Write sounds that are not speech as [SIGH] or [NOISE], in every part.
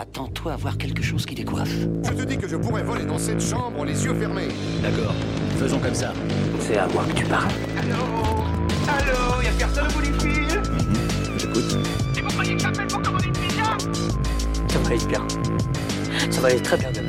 Attends-toi à voir quelque chose qui décoiffe. Je te dis que je pourrais voler dans cette chambre les yeux fermés. D'accord, faisons comme ça. C'est à moi que tu parles. Allô Allô Y'a personne au bout du fil J'écoute. Et vous croyez que j'appelle pour commander une pizza Ça va aller bien. Ça va aller très bien demain.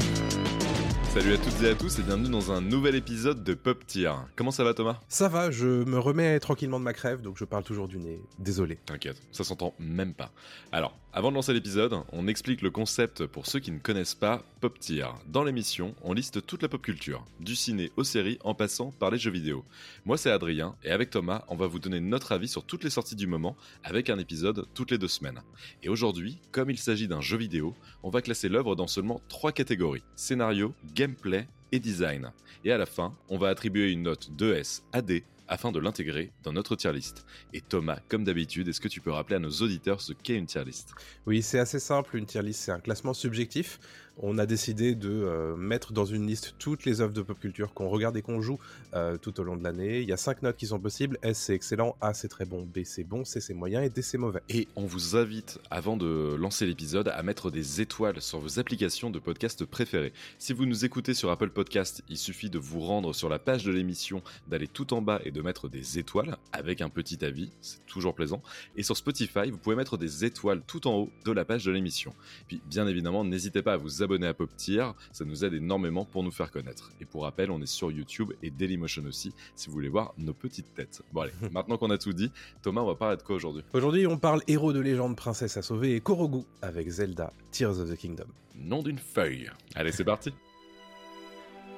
Salut à toutes et à tous et bienvenue dans un nouvel épisode de Pop Tier. Comment ça va Thomas? Ça va, je me remets tranquillement de ma crève, donc je parle toujours du nez. Désolé. T'inquiète, ça s'entend même pas. Alors, avant de lancer l'épisode, on explique le concept pour ceux qui ne connaissent pas Pop Tier. Dans l'émission, on liste toute la pop culture, du ciné aux séries en passant par les jeux vidéo. Moi c'est Adrien et avec Thomas, on va vous donner notre avis sur toutes les sorties du moment avec un épisode toutes les deux semaines. Et aujourd'hui, comme il s'agit d'un jeu vidéo, on va classer l'œuvre dans seulement trois catégories scénario, gameplay et design. Et à la fin, on va attribuer une note 2S à D afin de l'intégrer dans notre tier list. Et Thomas, comme d'habitude, est-ce que tu peux rappeler à nos auditeurs ce qu'est une tier list? Oui, c'est assez simple, une tier list, c'est un classement subjectif. On a décidé de euh, mettre dans une liste toutes les œuvres de pop culture qu'on regarde et qu'on joue euh, tout au long de l'année. Il y a cinq notes qui sont possibles. S c'est excellent, A c'est très bon, B c'est bon, C c'est moyen et D c'est mauvais. Et on vous invite, avant de lancer l'épisode, à mettre des étoiles sur vos applications de podcast préférées. Si vous nous écoutez sur Apple Podcast, il suffit de vous rendre sur la page de l'émission, d'aller tout en bas et de mettre des étoiles avec un petit avis, c'est toujours plaisant. Et sur Spotify, vous pouvez mettre des étoiles tout en haut de la page de l'émission. Puis bien évidemment, n'hésitez pas à vous abonner à Pop Tier, ça nous aide énormément pour nous faire connaître. Et pour rappel, on est sur YouTube et Dailymotion aussi, si vous voulez voir nos petites têtes. Bon allez, [LAUGHS] maintenant qu'on a tout dit, Thomas, on va parler de quoi aujourd'hui? Aujourd'hui, on parle héros de légende, princesse à sauver et Korogu avec Zelda, Tears of the Kingdom. Nom d'une feuille. Allez, c'est parti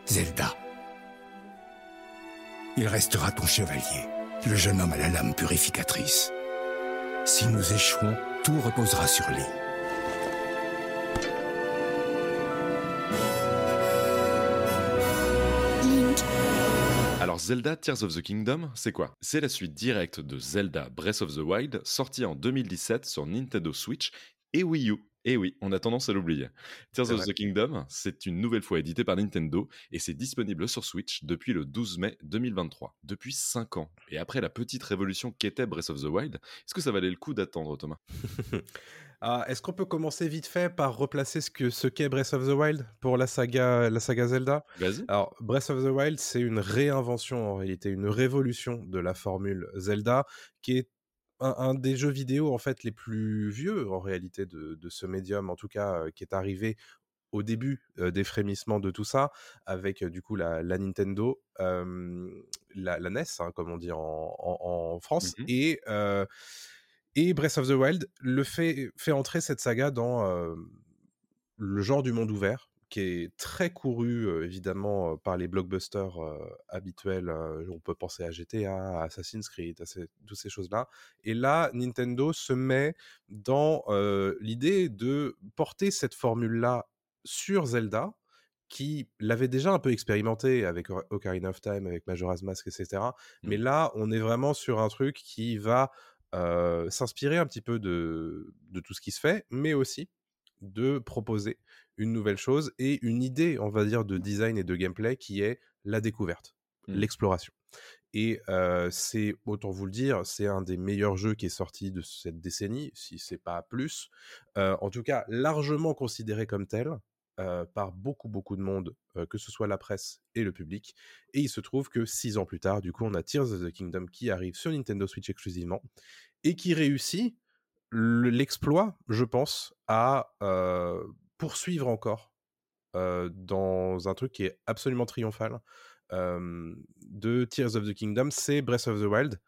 Zelda. Il restera ton chevalier, le jeune homme à la lame purificatrice. Si nous échouons, tout reposera sur lui. Zelda Tears of the Kingdom, c'est quoi? C'est la suite directe de Zelda Breath of the Wild, sortie en 2017 sur Nintendo Switch et Wii U. Et oui, on a tendance à l'oublier. Tears of the Kingdom, c'est une nouvelle fois édité par Nintendo et c'est disponible sur Switch depuis le 12 mai 2023, depuis 5 ans. Et après la petite révolution qu'était Breath of the Wild, est-ce que ça valait le coup d'attendre Thomas? [LAUGHS] Ah, Est-ce qu'on peut commencer vite fait par replacer ce que ce qu'est Breath of the Wild pour la saga, la saga Zelda? Vas-y. Alors, Breath of the Wild, c'est une réinvention en réalité, une révolution de la formule Zelda, qui est un, un des jeux vidéo en fait les plus vieux en réalité de, de ce médium, en tout cas euh, qui est arrivé au début euh, des frémissements de tout ça, avec euh, du coup la, la Nintendo, la, la NES, hein, comme on dit en, en- en France, Mhm. et, et Breath of the Wild le fait, fait entrer cette saga dans le genre du monde ouvert, qui est très couru évidemment par les blockbusters habituels. on peut penser à GTA, à Assassin's Creed, à ces- toutes ces choses-là. Et là, Nintendo se met dans l'idée de porter cette formule-là sur Zelda, qui l'avait déjà un peu expérimenté avec Ocarina of Time, avec Majora's Mask, etc. Mais là, on est vraiment sur un truc qui va euh, s'inspirer un petit peu de, de tout ce qui se fait, mais aussi de proposer une nouvelle chose et une idée, on va dire, de design et de gameplay qui est la découverte, Mm. l'exploration. Et euh, c'est, autant vous le dire, c'est un des meilleurs jeux qui est sorti de cette décennie, si c'est pas plus. Euh, en tout cas, largement considéré comme tel euh, par beaucoup, beaucoup de monde, que ce soit la presse et le public. Et il se trouve que six ans plus tard, du coup, on a Tears of the Kingdom qui arrive sur Nintendo Switch exclusivement et qui réussit l'exploit, je pense, à euh, poursuivre encore euh, dans un truc qui est absolument triomphal euh, de Tears of the Kingdom, c'est Breath of the Wild.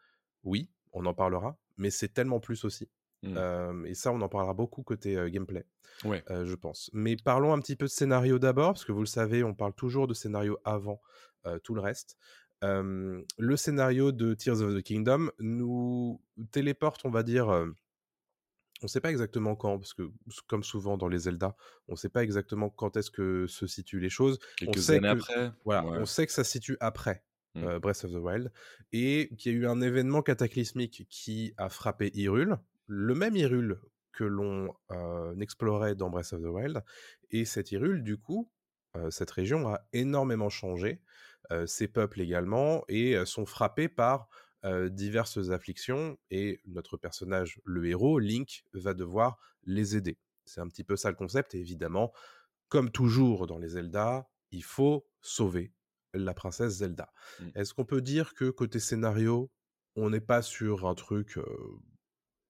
Oui, on en parlera, mais c'est tellement plus aussi. Mm. Euh, et ça, on en parlera beaucoup côté gameplay, Ouais. euh, je pense. Mais parlons un petit peu de scénario d'abord, parce que vous le savez, on parle toujours de scénario avant tout le reste. Le scénario de Tears of the Kingdom nous téléporte, on va dire, on ne sait pas exactement quand, parce que comme souvent dans les Zelda, on ne sait pas exactement quand est-ce que se situent les choses. Quelques sait années que- après. Voilà, ouais. on sait que ça se situe après Mm. euh, Breath of the Wild, et qu'il y a eu un événement cataclysmique qui a frappé Hyrule, le même Hyrule que l'on euh, explorait dans Breath of the Wild, et cette Hyrule, du coup, euh, cette région a énormément changé, ses peuples également, et sont frappés par euh, diverses afflictions, et notre personnage, le héros, Link, va devoir les aider. C'est un petit peu ça le concept. Et évidemment, comme toujours dans les Zelda, il faut sauver la princesse Zelda. Mmh. Est-ce qu'on peut dire que côté scénario, on n'est pas sur un truc euh,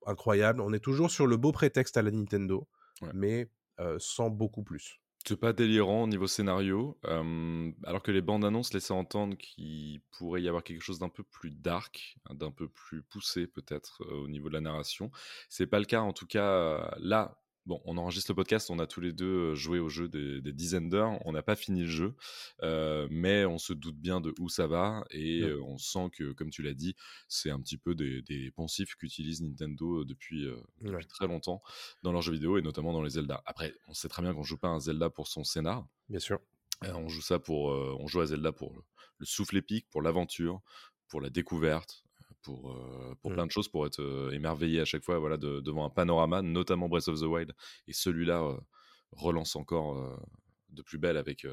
incroyable? On est toujours sur le beau prétexte à la Nintendo, Ouais. mais euh, sans beaucoup plus. C'est pas délirant au niveau scénario, alors que les bandes annonces laissaient entendre qu'il pourrait y avoir quelque chose d'un peu plus dark, d'un peu plus poussé peut-être au niveau de la narration. C'est pas le cas en tout cas là. Bon, on enregistre le podcast, on a tous les deux euh, joué au jeu des, des dizaines d'heures, on n'a pas fini le jeu, euh, mais on se doute bien de où ça va et Ouais. euh, on sent que, comme tu l'as dit, c'est un petit peu des, des poncifs qu'utilise Nintendo depuis, euh, depuis Ouais. très longtemps dans leurs jeux vidéo et notamment dans les Zelda. Après, on sait très bien qu'on joue pas à un Zelda pour son scénar, Bien sûr. on joue ça pour, on joue à Zelda pour le, le souffle épique, pour l'aventure, pour la découverte, pour, euh, pour Mm. plein de choses, pour être euh, émerveillé à chaque fois, voilà, de- devant un panorama, notamment Breath of the Wild. Et celui-là euh, relance encore de plus belle avec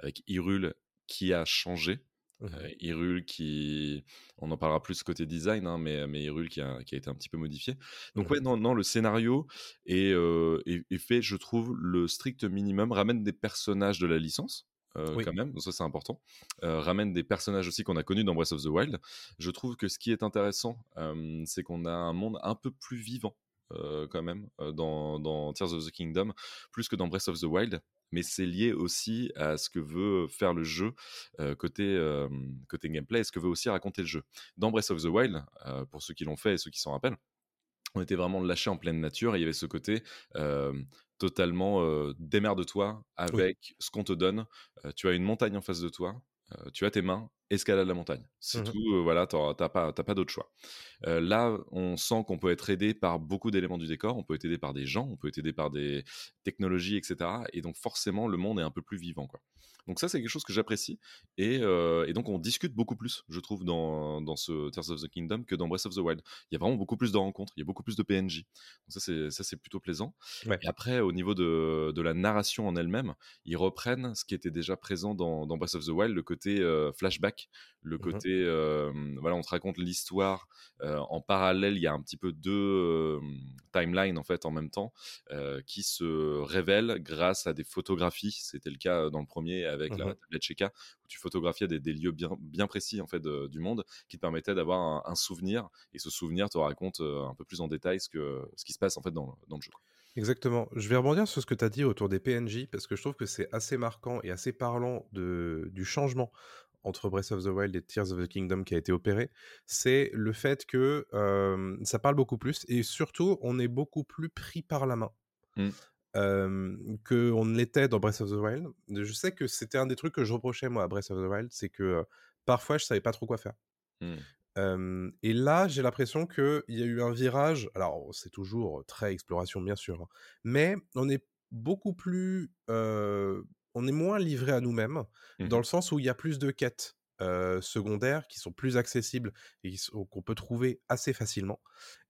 avec Hyrule qui a changé. Euh, Hyrule qui, on en parlera plus côté design, hein, mais, mais Hyrule qui a, qui a été un petit peu modifié. Donc Mhm. ouais, non, non, le scénario est, est- est fait, je trouve, le strict minimum, ramène des personnages de la licence. Euh, Oui. quand même, donc ça c'est important. Euh, ramène des personnages aussi qu'on a connus dans Breath of the Wild. Je trouve que ce qui est intéressant, euh, c'est qu'on a un monde un peu plus vivant quand même dans, dans Tears of the Kingdom, plus que dans Breath of the Wild. Mais c'est lié aussi à ce que veut faire le jeu côté, côté gameplay et ce que veut aussi raconter le jeu. Dans Breath of the Wild, pour ceux qui l'ont fait et ceux qui s'en rappellent, on était vraiment lâché en pleine nature et il y avait ce côté euh, totalement euh, démerde-toi avec ce qu'on te donne. Euh, tu as une montagne en face de toi, tu as tes mains, escalade la montagne. C'est Mhm. tout, euh, voilà, t'as pas, pas d'autre choix. Euh, là, on sent qu'on peut être aidé par beaucoup d'éléments du décor, on peut être aidé par des gens, on peut être aidé par des technologies, etc. Et donc forcément, le monde est un peu plus vivant. Quoi. Donc ça, c'est quelque chose que j'apprécie. Et, euh, et donc, on discute beaucoup plus, je trouve, dans, dans ce Tears of the Kingdom que dans Breath of the Wild. Il y a vraiment beaucoup plus de rencontres, il y a beaucoup plus de PNJ. Donc ça, c'est, ça, c'est plutôt plaisant. Ouais. Et après, au niveau de, de la narration en elle-même, ils reprennent ce qui était déjà présent dans, dans Breath of the Wild, le côté euh, le Mhm. côté, voilà, on te raconte l'histoire. en parallèle, il y a un petit peu deux timelines en fait en même temps qui se révèlent grâce à des photographies. C'était le cas dans le premier avec la Mhm. tablette Sheikah où tu photographiais des, des lieux bien, bien précis en fait de- du monde qui te permettaient d'avoir un, un souvenir et ce souvenir te raconte un peu plus en détail ce, que, ce qui se passe en fait dans, dans le jeu. Exactement. Je vais rebondir sur ce que tu as dit autour des PNJ, parce que je trouve que c'est assez marquant et assez parlant de, du changement entre Breath of the Wild et Tears of the Kingdom qui a été opéré. C'est le fait que euh, ça parle beaucoup plus, et surtout, on est beaucoup plus pris par la main. Mm. euh, que on ne l'était dans Breath of the Wild. Je sais que c'était un des trucs que je reprochais moi à Breath of the Wild, c'est que euh, parfois je savais pas trop quoi faire. Mm. Euh, et là, j'ai l'impression qu'il y a eu un virage. Alors, c'est toujours très exploration, bien sûr, hein, mais on est beaucoup plus. On est moins livré à nous-mêmes, Mhm. dans le sens où il y a plus de quêtes euh, secondaires qui sont plus accessibles et qu'on peut trouver assez facilement.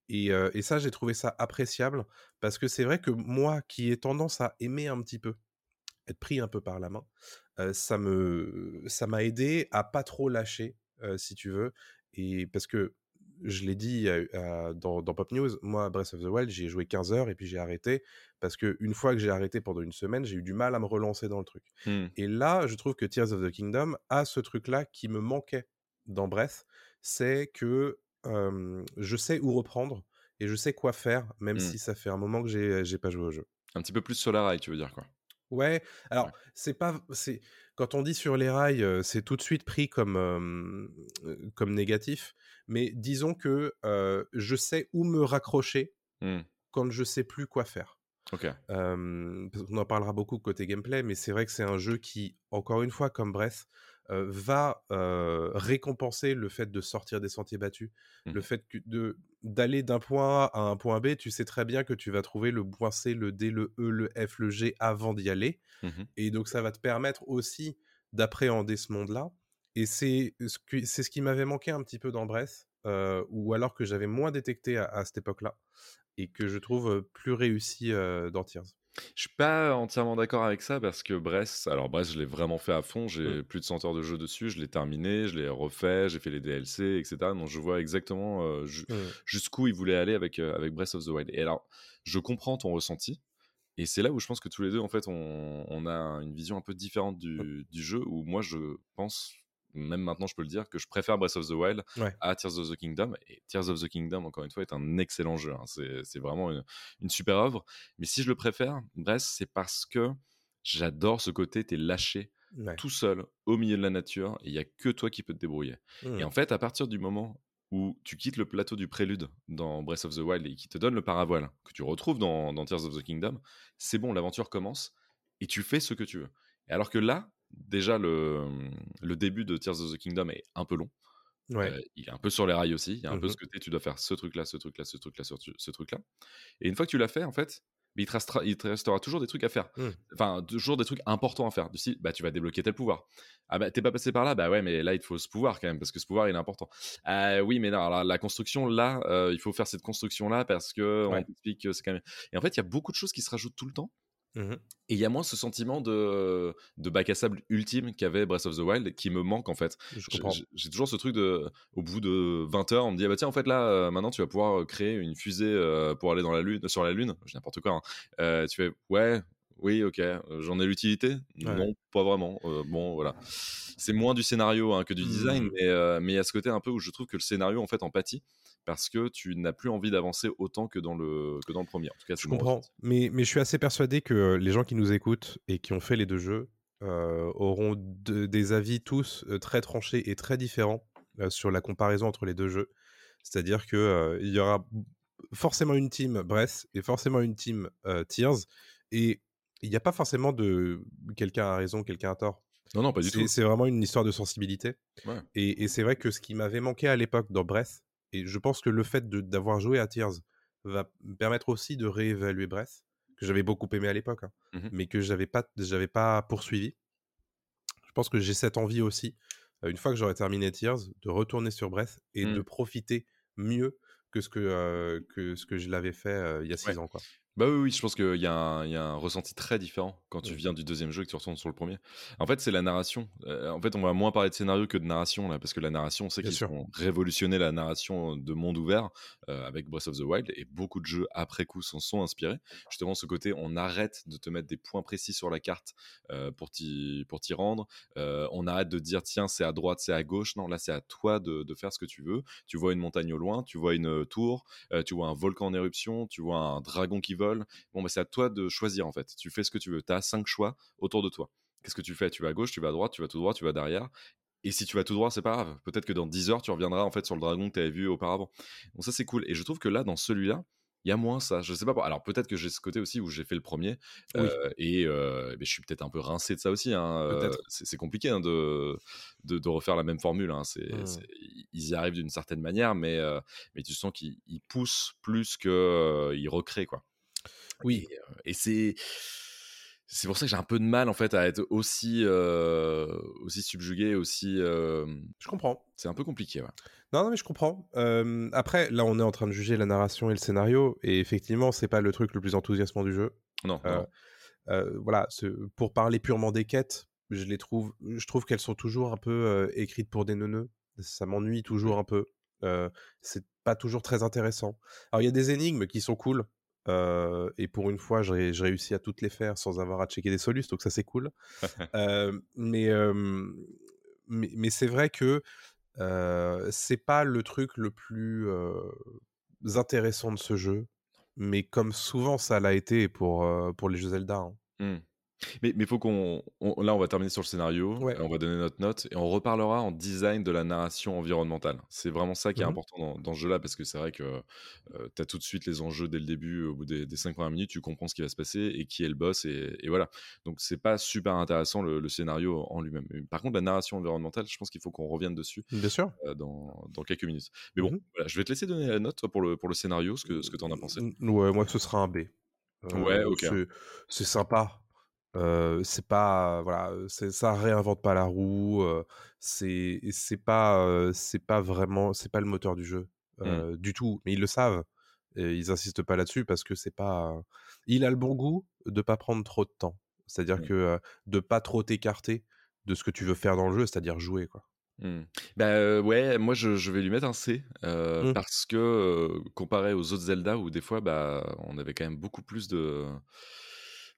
Et, euh, et ça, j'ai trouvé ça appréciable parce que c'est vrai que moi, qui ai tendance à aimer un petit peu, être pris un peu par la main, euh, ça me, ça m'a aidé à pas trop lâcher, si tu veux. Et parce que je l'ai dit dans, dans Pop News, moi, Breath of the Wild, j'ai joué 15 heures et puis j'ai arrêté parce que une fois que j'ai arrêté pendant une semaine, j'ai eu du mal à me relancer dans le truc. Mm. Et là, je trouve que Tears of the Kingdom a ce truc-là qui me manquait dans Breath, c'est que euh, je sais où reprendre et je sais quoi faire, même Mm. si ça fait un moment que j'ai pas joué au jeu. Un petit peu plus sur la rail, tu veux dire quoi Ouais, alors Ouais. c'est pas, c'est quand on dit sur les rails, euh, c'est tout de suite pris comme euh, comme négatif, mais disons que euh, je sais où me raccrocher Mm. quand je sais plus quoi faire. Euh, qu'on en parlera beaucoup côté gameplay, mais c'est vrai que c'est un jeu qui, encore une fois, comme Breath, euh, va euh, récompenser le fait de sortir des sentiers battus, Mhm. le fait que de d'aller d'un point A à un point B, tu sais très bien que tu vas trouver le point C, le D, le E, le F, le G avant d'y aller, Mhm. et donc ça va te permettre aussi d'appréhender ce monde-là. Et c'est ce, qui m'avait manqué un petit peu dans Breath, ou alors que j'avais moins détecté à, à cette époque-là, et que je trouve plus réussi dans Tears. Je suis pas entièrement d'accord avec ça parce que Brest, alors Brest, je l'ai vraiment fait à fond. J'ai Mm. plus de 100 heures de jeu dessus. Je l'ai terminé, je l'ai refait, j'ai fait les DLC, etc. Donc je vois exactement euh, ju- Mm. jusqu'où il voulait aller avec, euh, avec Breath of the Wild. Et alors, je comprends ton ressenti. Et c'est là où je pense que tous les deux, en fait, on, on a une vision un peu différente Mmh. du, du jeu, où moi, je pense, même maintenant, je peux le dire, que je préfère Breath of the Wild Ouais. à Tears of the Kingdom. Et Tears of the Kingdom, encore une fois, est un excellent jeu. hein. C'est vraiment une, une super œuvre. Mais si je le préfère, Breath, c'est parce que j'adore ce côté, t'es lâché Ouais. tout seul au milieu de la nature, et il y a que toi qui peux te débrouiller. Mmh. Et en fait, à partir du moment où tu quittes le plateau du prélude dans Breath of the Wild et qui te donne le paravoile que tu retrouves dans, dans Tears of the Kingdom, c'est bon, l'aventure commence et tu fais ce que tu veux. Et alors que là, déjà, le, le début de Tears of the Kingdom est un peu long. Ouais. Euh, il est un peu sur les rails aussi. Il y a un peu Mhm. ce côté, tu dois faire ce truc-là, ce truc-là, ce truc-là, ce, truc-là. Et une fois que tu l'as fait, en fait, mais il, te restera, il te restera toujours des trucs à faire. Mm. Enfin, toujours des trucs importants à faire. Du style, bah, tu vas débloquer tel pouvoir. Ah bah, t'es pas passé par là? Bah ouais, mais là, il te faut ce pouvoir quand même, parce que ce pouvoir, il est important. Ah oui, mais non, alors, la construction, là, euh, il faut faire cette construction-là parce que Ouais. on t'explique que c'est quand même. Et en fait, il y a beaucoup de choses qui se rajoutent tout le temps. Mhm. Et il y a moins ce sentiment de, de bac à sable ultime qu'avait Breath of the Wild qui me manque en fait. J'ai-. J'ai j'ai toujours ce truc de, au bout de 20 heures, on me dit, ah bah tiens, en fait là, euh, maintenant tu vas pouvoir euh, créer une fusée euh, pour aller dans la lune, sur la lune, je dis n'importe quoi. hein. Euh, tu fais, ouais, oui, ok, j'en ai l'utilité? Ouais. Non, pas vraiment. Bon, voilà. C'est moins du scénario hein, que du design, Mhm. mais euh, mais il y a ce côté un peu où je trouve que le scénario en fait en pâtit parce que tu n'as plus envie d'avancer autant que dans le que dans le premier. En tout cas, Je comprends, mais, mais je suis assez persuadé que euh, les gens qui nous écoutent et qui ont fait les deux jeux euh, auront de- des avis tous euh, très tranchés et très différents euh, sur la comparaison entre les deux jeux. C'est-à-dire que euh, il y aura forcément une team Breath et forcément une team Tears, et il n'y a pas forcément de quelqu'un a raison, quelqu'un a tort. Non, non, pas du tout. c'est vraiment une histoire de sensibilité. Ouais. Et, et c'est vrai que ce qui m'avait manqué à l'époque dans Breath, et je pense que le fait d'avoir joué à Tears va me permettre aussi de réévaluer Breath, que j'avais beaucoup aimé à l'époque, hein, Mhm. mais que j'avais pas, j'avais pas poursuivi. Je pense que j'ai cette envie aussi, une fois que j'aurai terminé Tears, de retourner sur Breath et Mm. de profiter mieux que ce que, euh, que, ce que je l'avais fait euh, il y a six Ouais. ans. Quoi. Bah oui, oui, je pense qu'il y, a y a un ressenti très différent quand tu viens du deuxième jeu et que tu retournes sur le premier. En fait, c'est la narration. Euh, en fait, on va moins parler de scénario que de narration, là, parce que la narration, on sait qu'ils ont révolutionné la narration de monde ouvert euh, avec Breath of the Wild, et beaucoup de jeux après coup s'en sont inspirés. Justement, ce côté, on arrête de te mettre des points précis sur la carte euh, pour t'y rendre. On arrête de dire, tiens, c'est à droite, c'est à gauche. Non, là, c'est à toi de, de faire ce que tu veux. Tu vois une montagne au loin, tu vois une tour, tu vois un volcan en éruption, tu vois un dragon qui vole. Bon, bah, c'est à toi de choisir en fait. Tu fais ce que tu veux. Tu as cinq choix autour de toi. Qu'est-ce que tu fais? Tu vas à gauche, tu vas à droite, tu vas tout droit, tu vas derrière. Et si tu vas tout droit, c'est pas grave. Peut-être que dans 10 heures, tu reviendras en fait sur le dragon que tu avais vu auparavant. Donc ça, c'est cool. Et je trouve que là, dans celui-là, il y a moins ça. Je sais pas. Alors peut-être que j'ai ce côté aussi où j'ai fait le premier Oui. euh, et euh, je suis peut-être un peu rincé de ça aussi. hein. Euh. C'est compliqué hein, de, de, de refaire la même formule. hein. Mm. c'est- ils y arrivent d'une certaine manière, mais, euh, mais tu sens qu'ils ils poussent plus qu'ils recréent quoi. Oui. Et, et c'est c'est pour ça que j'ai un peu de mal en fait à être aussi euh, aussi subjugué, aussi. euh, Je comprends. c'est un peu compliqué. Ouais. Non, non, mais je comprends. Euh, après, là, on est en train de juger la narration et le scénario, et effectivement, c'est pas le truc le plus enthousiasmant du jeu. Non. Non. Voilà, pour parler purement des quêtes, je les trouve, je trouve qu'elles sont toujours un peu écrites pour des neuneux. Ça m'ennuie toujours un peu. C'est pas toujours très intéressant. Alors, il y a des énigmes qui sont cool. Euh, et pour une fois, j'ai réussi à toutes les faire sans avoir à checker des solus, donc ça c'est cool. [LAUGHS] Euh, mais euh, mais, mais c'est vrai que euh, c'est pas le truc le plus intéressant de ce jeu, mais comme souvent ça l'a été pour, pour les jeux Zelda. hein. Hmm. Mais il faut qu'on. on- là, on va terminer sur le scénario, Ouais. on va donner notre note, et on reparlera en design de la narration environnementale. C'est vraiment ça qui est Mhm. important dans, dans ce jeu-là, parce que c'est vrai que tu as tout de suite les enjeux dès le début, au bout des, des 5 premières minutes, tu comprends ce qui va se passer et qui est le boss, et, et voilà. Donc, c'est pas super intéressant le, le scénario en lui-même. Par contre, la narration environnementale, je pense qu'il faut qu'on revienne dessus Bien sûr. euh, dans, dans quelques minutes. Mais bon, Mhm. voilà, je vais te laisser donner la note toi, pour le, pour le scénario, ce que, ce que tu en as pensé. Ouais, moi ce sera un B. Euh, Ouais, ok. C'est sympa. Euh, c'est pas voilà, ça réinvente pas la roue. euh, c'est c'est pas euh, c'est pas vraiment c'est pas le moteur du jeu euh, du tout. Mais ils le savent. Et ils insistent pas là-dessus parce que c'est pas. Il a le bon goût de pas prendre trop de temps. C'est-à-dire Mm. que de pas trop t'écarter de ce que tu veux faire dans le jeu, c'est-à-dire jouer quoi. Hmm. Bah euh, ouais, moi je, je vais lui mettre un C euh, Mm. parce que euh, comparé aux autres Zelda où des fois bah on avait quand même beaucoup plus de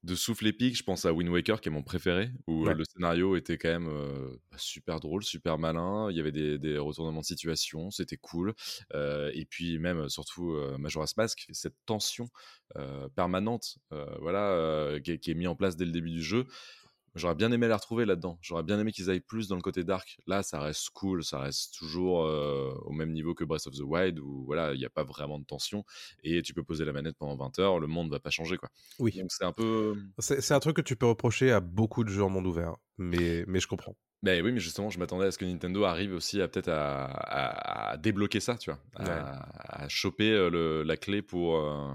de souffle épique, je pense à Wind Waker, qui est mon préféré, où Ouais. le scénario était quand même euh, bah, super drôle, super malin. Il y avait des, des retournements de situation, c'était cool. Euh, et puis même, euh, surtout, euh, Majora's Mask, cette tension euh, permanente, euh, voilà, euh, qui, est, qui est mise en place dès le début du jeu. J'aurais bien aimé la retrouver là-dedans. J'aurais bien aimé qu'ils aillent plus dans le côté dark. Là, ça reste cool, ça reste toujours euh, au même niveau que Breath of the Wild, où voilà, il n'y a pas vraiment de tension et tu peux poser la manette pendant 20 heures, le monde va pas changer quoi. Oui. Donc c'est un peu. C'est c'est un truc que tu peux reprocher à beaucoup de jeux en monde ouvert, mais, mais je comprends. Ben oui, mais justement, je m'attendais à ce que Nintendo arrive aussi à peut-être à, à- à débloquer ça, tu vois, à, Ouais. à choper euh, le- la clé pour, euh,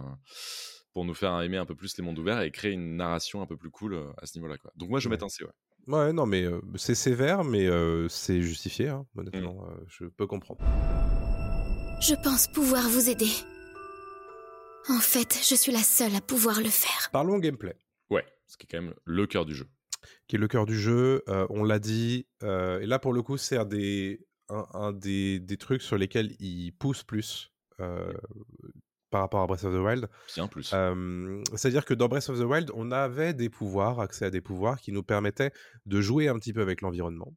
pour nous faire aimer un peu plus les mondes ouverts et créer une narration un peu plus cool euh, à ce niveau-là, quoi. Donc moi, je vais Ouais. mettre un C, ouais. Ouais, non, mais euh, c'est sévère, mais euh, c'est justifié, hein, honnêtement. euh, je peux comprendre. Je pense pouvoir vous aider. En fait, je suis la seule à pouvoir le faire. Parlons gameplay, Ouais, ce qui est quand même le cœur du jeu. qui est le cœur du jeu. euh, on l'a dit, euh, et là, pour le coup, c'est un, des, un, un des, des trucs sur lesquels il pousse plus euh, par rapport à Breath of the Wild. Bien plus. Euh, C'est-à-dire que dans Breath of the Wild, on avait des pouvoirs, accès à des pouvoirs qui nous permettaient de jouer un petit peu avec l'environnement.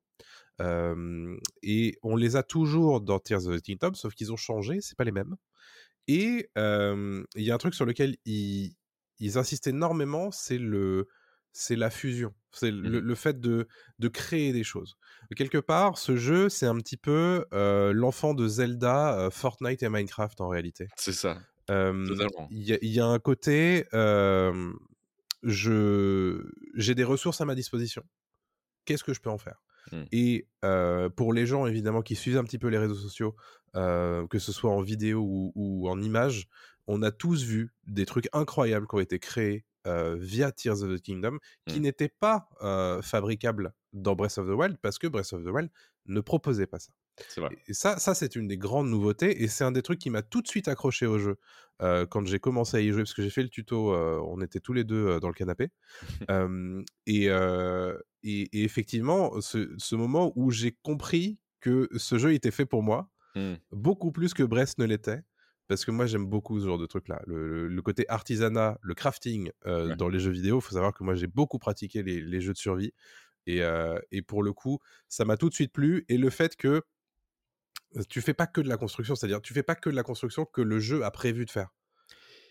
Euh, et on les a toujours dans Tears of the Kingdom, sauf qu'ils ont changé, c'est pas les mêmes. Et euh, il y a un truc sur lequel ils, ils insistent énormément, c'est le, c'est la fusion, c'est le, le fait de, de créer des choses. Quelque part, ce jeu, c'est un petit peu euh, l'enfant de Zelda, euh, Fortnite et Minecraft en réalité. C'est ça. Il y, a- il y a un côté, je j'ai des ressources à ma disposition. Qu'est-ce que je peux en faire? Hmm. Et pour les gens évidemment qui suivent un petit peu les réseaux sociaux, que ce soit en vidéo ou, ou en images, on a tous vu des trucs incroyables qui ont été créés euh, via Tears of the Kingdom, qui Hmm. n'étaient pas euh, fabricables dans Breath of the Wild parce que Breath of the Wild ne proposait pas ça. Vrai. Et ça, ça c'est une des grandes nouveautés et c'est un des trucs qui m'a tout de suite accroché au jeu euh, quand j'ai commencé à y jouer parce que j'ai fait le tuto, euh, on était tous les deux euh, dans le canapé. [LAUGHS] Et, et, et effectivement, ce, ce moment où j'ai compris que ce jeu était fait pour moi, Hmm. beaucoup plus que Breath ne l'était. Parce que moi j'aime beaucoup ce genre de truc là. Le, côté artisanat, le crafting Ouais. dans les jeux vidéo, il faut savoir que moi j'ai beaucoup pratiqué les, les jeux de survie. Et, et pour le coup, ça m'a tout de suite plu. Et le fait que tu fais pas que de la construction, c'est-à-dire tu fais pas que de la construction que le jeu a prévu de faire.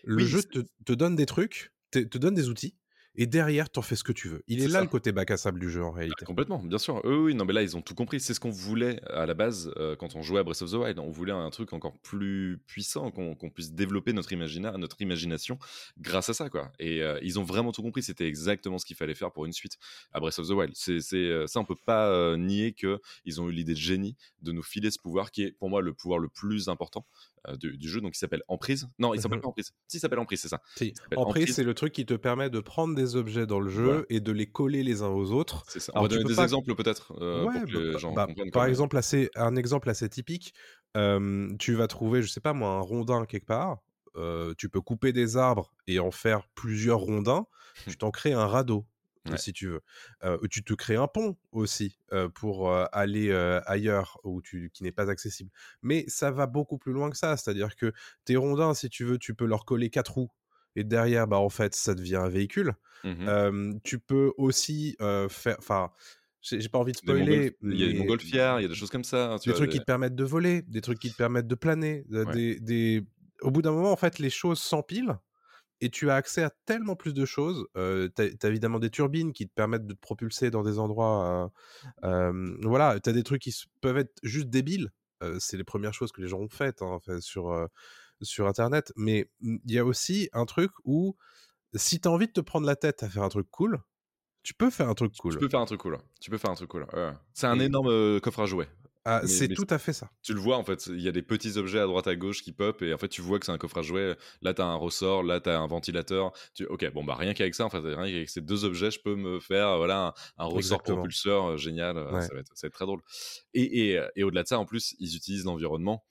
Le Oui, jeu te, te donne des trucs, te, te donne des outils, et derrière t'en fais ce que tu veux. Il est, là ça. le côté bac à sable du jeu en réalité. Complètement, bien sûr. Oui, non, mais là, ils ont tout compris. C'est ce qu'on voulait à la base euh, quand on jouait à Breath of the Wild. On voulait un truc encore plus puissant, qu'on puisse développer notre, imagina notre imagination grâce à ça, quoi. Et euh, ils ont vraiment tout compris. C'était exactement ce qu'il fallait faire pour une suite à Breath of the Wild. C'est euh, ça, on peut pas nier que ils ont eu l'idée de génie de nous filer ce pouvoir qui est, pour moi, le pouvoir le plus important du, du jeu. Donc, il s'appelle Emprise. Non, il s'appelle [LAUGHS] pas Emprise. Si, il s'appelle Emprise, c'est ça. Si. Emprise. c'est le truc qui te permet de prendre des objets dans le jeu Voilà. et de les coller les uns aux autres. C'est ça. Alors, on va donner des pas- exemples peut-être euh, Ouais, bah, bah, bah, par exemple, assez, un exemple assez typique, euh, tu vas trouver, je sais pas moi, un rondin quelque part. euh, tu peux couper des arbres et en faire plusieurs rondins. tu t'en crées un radeau. Ouais. si tu veux. Euh, tu te crées un pont aussi euh, pour euh, aller ailleurs où tu, qui n'est pas accessible. Mais ça va beaucoup plus loin que ça. C'est-à-dire que tes rondins, si tu veux, tu peux leur coller quatre roues. Et derrière, bah, en fait, ça devient un véhicule. Euh, tu peux aussi euh, faire. Enfin, j'ai pas envie de spoiler. Il y a des montgolfières, il y a des choses comme ça. hein, tu Des vois, trucs des- qui te permettent de voler, des trucs qui te permettent de planer. de- Ouais. des, des- Au bout d'un moment, en fait, les choses s'empilent et tu as accès à tellement plus de choses. Euh, tu as, évidemment des turbines qui te permettent de te propulser dans des endroits. euh, euh, voilà, tu as des trucs qui peuvent être juste débiles. C'est les premières choses que les gens ont faites hein, enfin, sur, sur Internet. Mais il y a aussi un truc où si tu as envie de te prendre la tête à faire un truc cool, tu peux faire un truc cool. Tu peux faire un truc cool. Tu peux faire un truc cool. ouais. C'est un Et- énorme coffre à jouets. Ah, c'est tout à fait ça. Tu le vois en fait, il y a des petits objets à droite à gauche qui pop et en fait tu vois que c'est un coffre à jouets. Là t'as un ressort, là t'as un ventilateur. Tu... Ok, bon bah rien qu'avec ça, en fait, rien qu'avec ces deux objets, je peux me faire voilà un, un ressort Exactement. propulseur euh, génial. euh, Ouais. Ça, va être, ça va être très drôle. Et, et, euh, et au-delà de ça, en plus, ils utilisent l'environnement.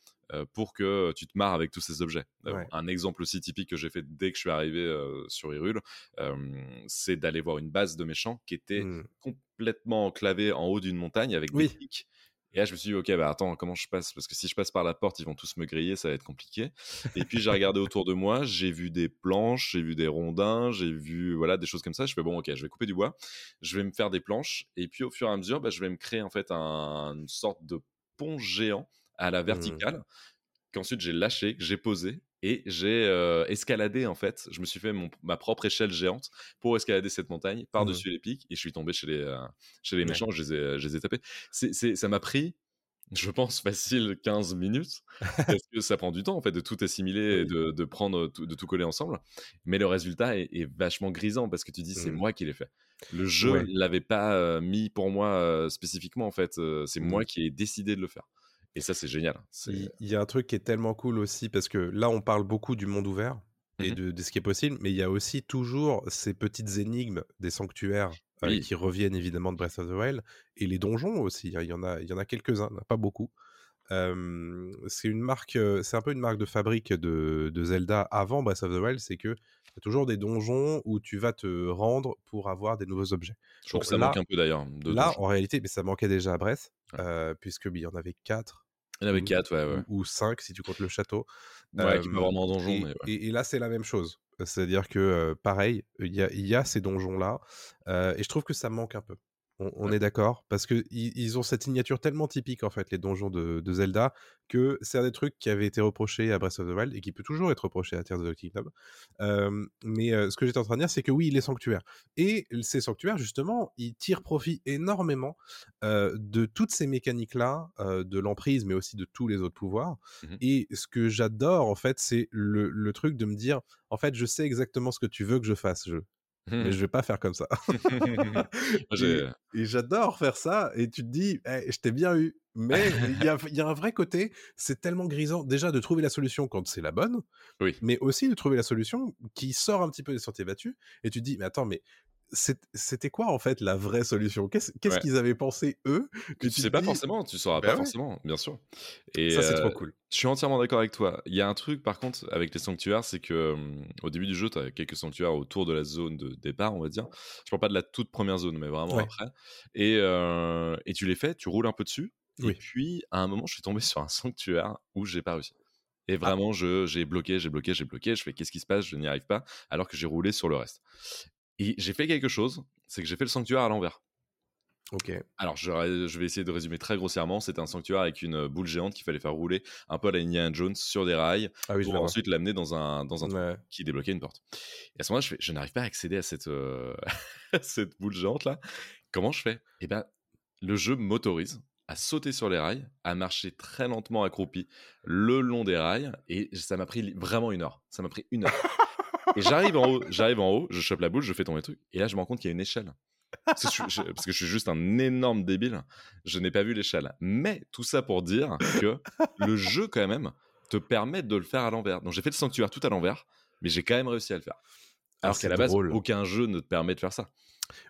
pour que tu te marres avec tous ces objets. Ouais. Un exemple aussi typique que j'ai fait dès que je suis arrivé euh, sur Hyrule, euh, c'est d'aller voir une base de méchants qui était Mm. complètement enclavée en haut d'une montagne avec Oui. des pics. Et là, je me suis dit, ok, bah attends, comment je passe? Parce que si je passe par la porte, ils vont tous me griller, ça va être compliqué. Et puis j'ai regardé autour de moi, j'ai vu des planches, j'ai vu des rondins, j'ai vu voilà des choses comme ça. Je fais bon, ok, je vais couper du bois, je vais me faire des planches, et puis au fur et à mesure, bah, je vais me créer en fait un, une sorte de pont géant à la Mmh. verticale qu'ensuite j'ai lâché, que j'ai posé et j'ai euh, escaladé en fait. Je me suis fait mon- ma propre échelle géante pour escalader cette montagne par-dessus les pics et je suis tombé chez les, euh, chez les Ouais. méchants, je les ai, je les ai tapés. Ça m'a pris, je pense, facile 15 minutes parce que ça prend du temps en fait de tout assimiler et de, de prendre, tout- de tout coller ensemble. Mais le résultat est, est vachement grisant parce que tu dis c'est Mmh. moi qui l'ai fait. Le jeu Ouais. l'avait pas euh, mis pour moi euh, spécifiquement en fait. euh, c'est Mmh. moi qui ai décidé de le faire. Et ça, c'est génial. C'est- Il il y a un truc qui est tellement cool aussi, parce que là, on parle beaucoup du monde ouvert et Mhm. de, de ce qui est possible, mais il y a aussi toujours ces petites énigmes des sanctuaires euh, Oui. qui reviennent évidemment de Breath of the Wild, et les donjons aussi, hein, il y en a, il y en a quelques-uns, pas beaucoup. Euh, c'est une marque, euh, c'est un peu une marque de fabrique de, de Zelda avant Breath of the Wild, c'est que y a toujours des donjons où tu vas te rendre pour avoir des nouveaux objets. Je trouve que ça là- manque un peu d'ailleurs. de Là, donjons. en réalité, mais ça manquait déjà à Breath, Ouais. euh, puisque il y en avait quatre Il y en avait ou- 4, ouais, ouais. ou 5 si tu comptes le château. Ouais, qui pas vraiment en donjon, et, mais ouais. et- et là, c'est la même chose. C'est-à-dire que, pareil, il y a, y a ces donjons-là, et je trouve que ça manque un peu. On, on Ouais. est d'accord Parce qu'ils ils ont cette signature tellement typique, en fait, les donjons de, de Zelda, que c'est un des trucs qui avait été reproché à Breath of the Wild, et qui peut toujours être reproché à Tears of the Kingdom. Euh, mais euh, ce que j'étais en train de dire, c'est que oui, les sanctuaires. Et ces sanctuaires, justement, ils tirent profit énormément euh, de toutes ces mécaniques-là, euh, de l'emprise, mais aussi de tous les autres pouvoirs. Mhm. Et ce que j'adore, en fait, c'est le, le truc de me dire, en fait, je sais exactement ce que tu veux que je fasse, jeu. Mais [LAUGHS] je vais pas faire comme ça. [LAUGHS] Et et j'adore faire ça. Et tu te dis, Eh, je t'ai bien eu. Mais [LAUGHS] il y y a un vrai côté, c'est tellement grisant déjà de trouver la solution quand c'est la bonne, Oui. mais aussi de trouver la solution qui sort un petit peu des sentiers battus. Et tu te dis, mais attends, mais c'était quoi en fait la vraie solution? Qu'est-ce Ouais. qu'ils avaient pensé eux que tu sais pas dis, forcément, tu sauras Bah pas ouais. forcément, bien sûr. Et Ça, c'est euh, trop cool. Je suis entièrement d'accord avec toi. Il y a un truc par contre avec les sanctuaires, c'est que hum, au début du jeu, tu as quelques sanctuaires autour de la zone de départ, on va dire. Je parle pas de la toute première zone, mais vraiment Ouais. après. Et, euh, et tu les fais, tu roules un peu dessus. Et puis à un moment, je suis tombé [LAUGHS] sur un sanctuaire où j'ai pas réussi. Ah. Et vraiment, je j'ai bloqué, j'ai bloqué, j'ai bloqué. Je fais qu'est-ce qui se passe? Je n'y arrive pas, alors que j'ai roulé sur le reste. Et j'ai fait quelque chose, c'est que j'ai fait le sanctuaire à l'envers. Ok. Alors, je, je vais essayer de résumer très grossièrement. C'était un sanctuaire avec une boule géante qu'il fallait faire rouler un peu à la Indiana Jones sur des rails Ah oui, pour ensuite l'amener dans un, dans un trou Ouais. qui débloquait une porte. Et à ce moment-là, je, je n'arrive pas à accéder à cette, euh, [LAUGHS] cette boule géante-là. Comment je fais? Eh ben, le jeu m'autorise à sauter sur les rails, à marcher très lentement accroupi le long des rails, et ça m'a pris vraiment une heure. Ça m'a pris une heure. [LAUGHS] et j'arrive en haut, j'arrive en haut, je chope la boule, je fais tomber le truc, et là je me rends compte qu'il y a une échelle. Parce que, je, suis- je- parce que je suis juste un énorme débile, je n'ai pas vu l'échelle. Mais tout ça pour dire que le jeu quand même te permet de le faire à l'envers. Donc j'ai fait le sanctuaire tout à l'envers, mais j'ai quand même réussi à le faire. Ah, Alors c'est qu'à la base, drôle. aucun jeu ne te permet de faire ça.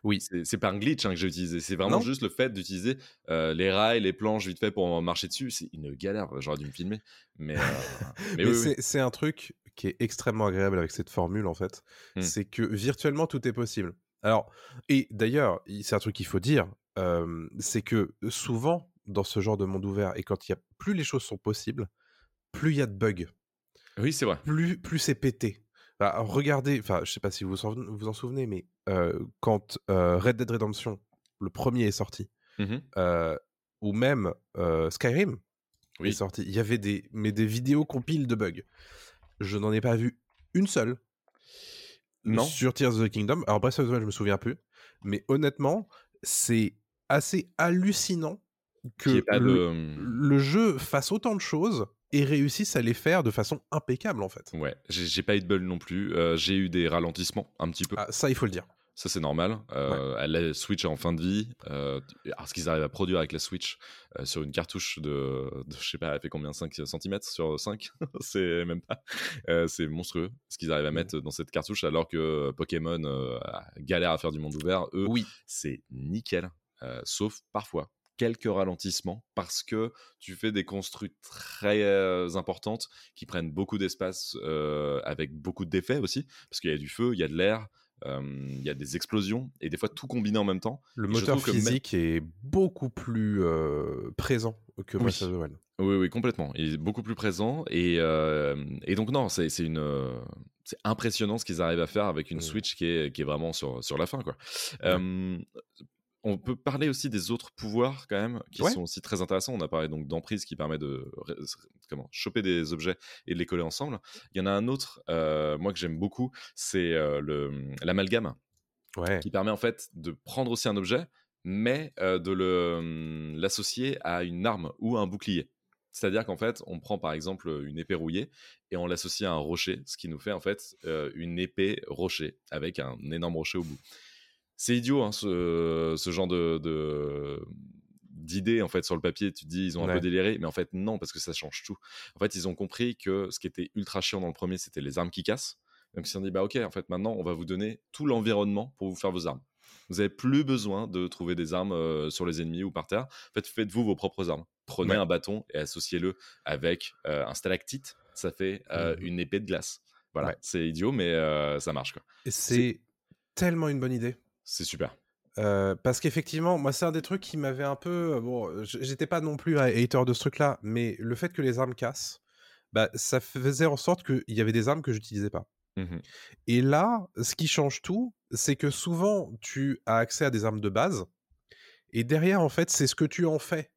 Oui. C'est pas un glitch hein, que j'ai utilisé, c'est vraiment Non. juste le fait d'utiliser euh, les rails, les planches vite fait pour marcher dessus. C'est une galère, j'aurais dû me filmer. Mais, euh, [LAUGHS] mais Mais oui, c'est un truc qui est extrêmement agréable avec cette formule, en fait. Hmm. C'est que virtuellement, tout est possible. Alors, et d'ailleurs, il- c'est un truc qu'il faut dire, euh, c'est que souvent, dans ce genre de monde ouvert, et quand il y a plus les choses sont possibles, plus il y a de bugs, Oui, c'est vrai. plus, plus c'est pété. Bah, regardez, enfin, je sais pas si vous vous en souvenez, mais euh, quand euh, Red Dead Redemption, le premier est sorti, euh, ou même Skyrim est sorti, il y avait des, mais des vidéos compiles de bugs. Je n'en ai pas vu une seule Non. sur Tears of the Kingdom. Alors Breath of the Wild, je me souviens plus, mais honnêtement, c'est assez hallucinant que pas le, de. le jeu fasse autant de choses et réussisse à les faire de façon impeccable en fait. Ouais, j'ai pas eu de bug non plus. Euh, j'ai eu des ralentissements un petit peu. Ah, ça, il faut le dire. Ça, c'est normal. Euh, La Switch est en fin de vie. Euh, alors, ce qu'ils arrivent à produire avec la Switch euh, sur une cartouche de, de, je sais pas, elle fait combien 5 cm sur 5 [LAUGHS] C'est même pas. C'est monstrueux ce qu'ils arrivent à mettre dans cette cartouche alors que Pokémon galère à faire du monde ouvert. Eux, Oui. c'est nickel. Sauf parfois quelques ralentissements parce que tu fais des construits très euh, importantes qui prennent beaucoup d'espace euh, avec beaucoup d'effets aussi parce qu'il y a du feu, il y a de l'air, Il y a des explosions et des fois tout combiné en même temps. Le Et moteur même- physique est beaucoup plus présent que Oui. Breath of the Wild. Oui, oui, complètement. Il est beaucoup plus présent. Et, euh, et donc, non, c'est une. euh, C'est impressionnant ce qu'ils arrivent à faire avec une Mm. Switch qui est, qui est vraiment sur, sur la fin. Quoi. Euh, on peut parler aussi des autres pouvoirs quand même qui Ouais. sont aussi très intéressants. On a parlé donc d'emprise qui permet de comment choper des objets et de les coller ensemble. Il y en a un autre, euh, moi que j'aime beaucoup, c'est euh, le l'amalgame Ouais. qui permet en fait de prendre aussi un objet, mais euh, de le, hum, l'associer à une arme ou à un bouclier. C'est-à-dire qu'en fait, on prend par exemple une épée rouillée et on l'associe à un rocher, ce qui nous fait en fait une épée rocher avec un énorme rocher au bout. C'est idiot hein, ce, ce genre de, de- d'idées en fait sur le papier. Tu te dis ils ont un Ouais. peu déliré, mais en fait non parce que ça change tout. En fait, ils ont compris que ce qui était ultra chiant dans le premier, c'était les armes qui cassent. Donc ils se sont dit bah ok, en fait maintenant on va vous donner tout l'environnement pour vous faire vos armes. Vous n'avez plus besoin de trouver des armes euh, sur les ennemis ou par terre. En fait, faites-vous vos propres armes. Prenez Ouais. un bâton et associez-le avec euh, un stalactite. Ça fait euh, Mhm. une épée de glace. Voilà, Ouais. c'est idiot, mais ça marche quoi. Et c'est tellement une bonne idée. C'est super. Euh, parce qu'effectivement, moi, c'est un des trucs qui m'avait un peu. euh, Bon, euh, j'étais pas non plus un hater de ce truc-là, mais le fait que les armes cassent, bah, ça faisait en sorte qu'il y avait des armes que j'utilisais pas. Mhm. Et là, ce qui change tout, c'est que souvent, tu as accès à des armes de base, et derrière, en fait, c'est ce que tu en fais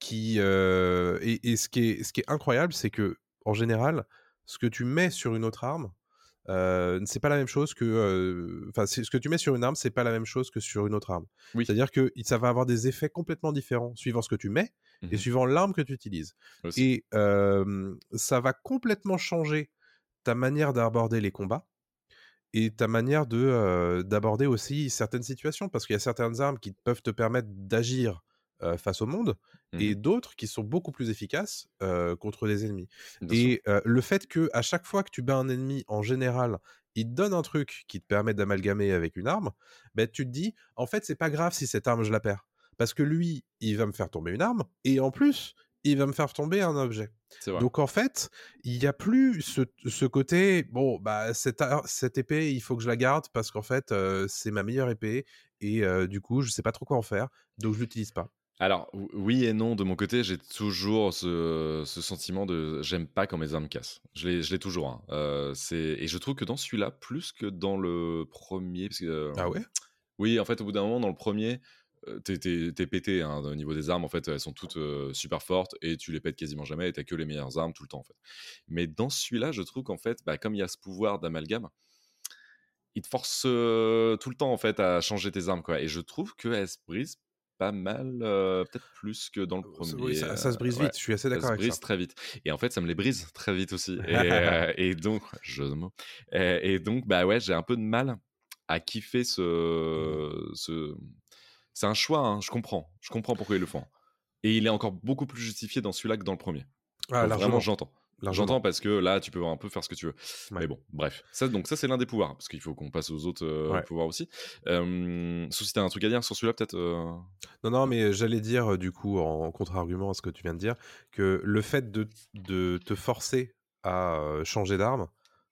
qui. euh, et et ce, qui est, ce qui est incroyable, c'est que, en général, ce que tu mets sur une autre arme, euh, c'est pas la même chose que. Enfin, ce que tu mets sur une arme, c'est pas la même chose que sur une autre arme. Oui. C'est-à-dire que ça va avoir des effets complètement différents suivant ce que tu mets et Mhm. suivant l'arme que tu utilises. Aussi. Et euh, ça va complètement changer ta manière d'aborder les combats et ta manière de d'aborder aussi certaines situations parce qu'il y a certaines armes qui peuvent te permettre d'agir euh, face au monde et Mhm. d'autres qui sont beaucoup plus efficaces euh, contre des ennemis. Bien. Et euh, le fait que à chaque fois que tu bats un ennemi en général, il te donne un truc qui te permet d'amalgamer avec une arme, ben tu te dis en fait c'est pas grave si cette arme je la perds parce que lui il va me faire tomber une arme et en plus il va me faire tomber un objet. Donc en fait, il n'y a plus ce, ce côté, bon, bah, cette, cette épée, il faut que je la garde parce qu'en fait, euh, c'est ma meilleure épée et euh, du coup, je sais pas trop quoi en faire, donc je l'utilise pas. Alors, ou- oui et non, de mon côté, j'ai toujours ce, ce sentiment de j'aime pas quand mes armes cassent. Je l'ai, toujours. hein. Euh, c'est, et je trouve que dans celui-là, plus que dans le premier. Parce que, euh, Ah ouais? Oui, en fait, au bout d'un moment, dans le premier, euh, t'es, t'es- t'es pété hein, au niveau des armes. En fait, elles sont toutes euh, super fortes et tu les pètes quasiment jamais et t'as que les meilleures armes tout le temps. En fait. Mais dans celui-là, je trouve qu'en fait, bah, comme il y a ce pouvoir d'amalgame, il te force tout le temps en fait à changer tes armes. Quoi. Et je trouve qu'elles se brisent pas mal, euh, peut-être plus que dans le premier. Oui, ça, ça se brise ouais. vite, je suis assez Ça d'accord se avec brise ça. très vite. Et en fait, ça me les brise très vite aussi. [LAUGHS] Et, euh, et donc, mots. Et, et donc, bah ouais, j'ai un peu de mal à kiffer ce. ce... C'est un choix, hein, je comprends. Je comprends pourquoi ils le font. Et il est encore beaucoup plus justifié dans celui-là que dans le premier. Ah, Donc, vraiment, j'entends. J'entends parce que là, tu peux un peu faire ce que tu veux. Ouais. Mais bon, bref. Ça, donc ça, c'est l'un des pouvoirs, parce qu'il faut qu'on passe aux autres euh, Ouais. pouvoirs aussi. Euh, sauf si t'as un truc à dire sur celui-là, peut-être. euh, Non, non, mais j'allais dire, euh, du coup, en contre-argument à ce que tu viens de dire, que le fait de, de te forcer à changer d'arme,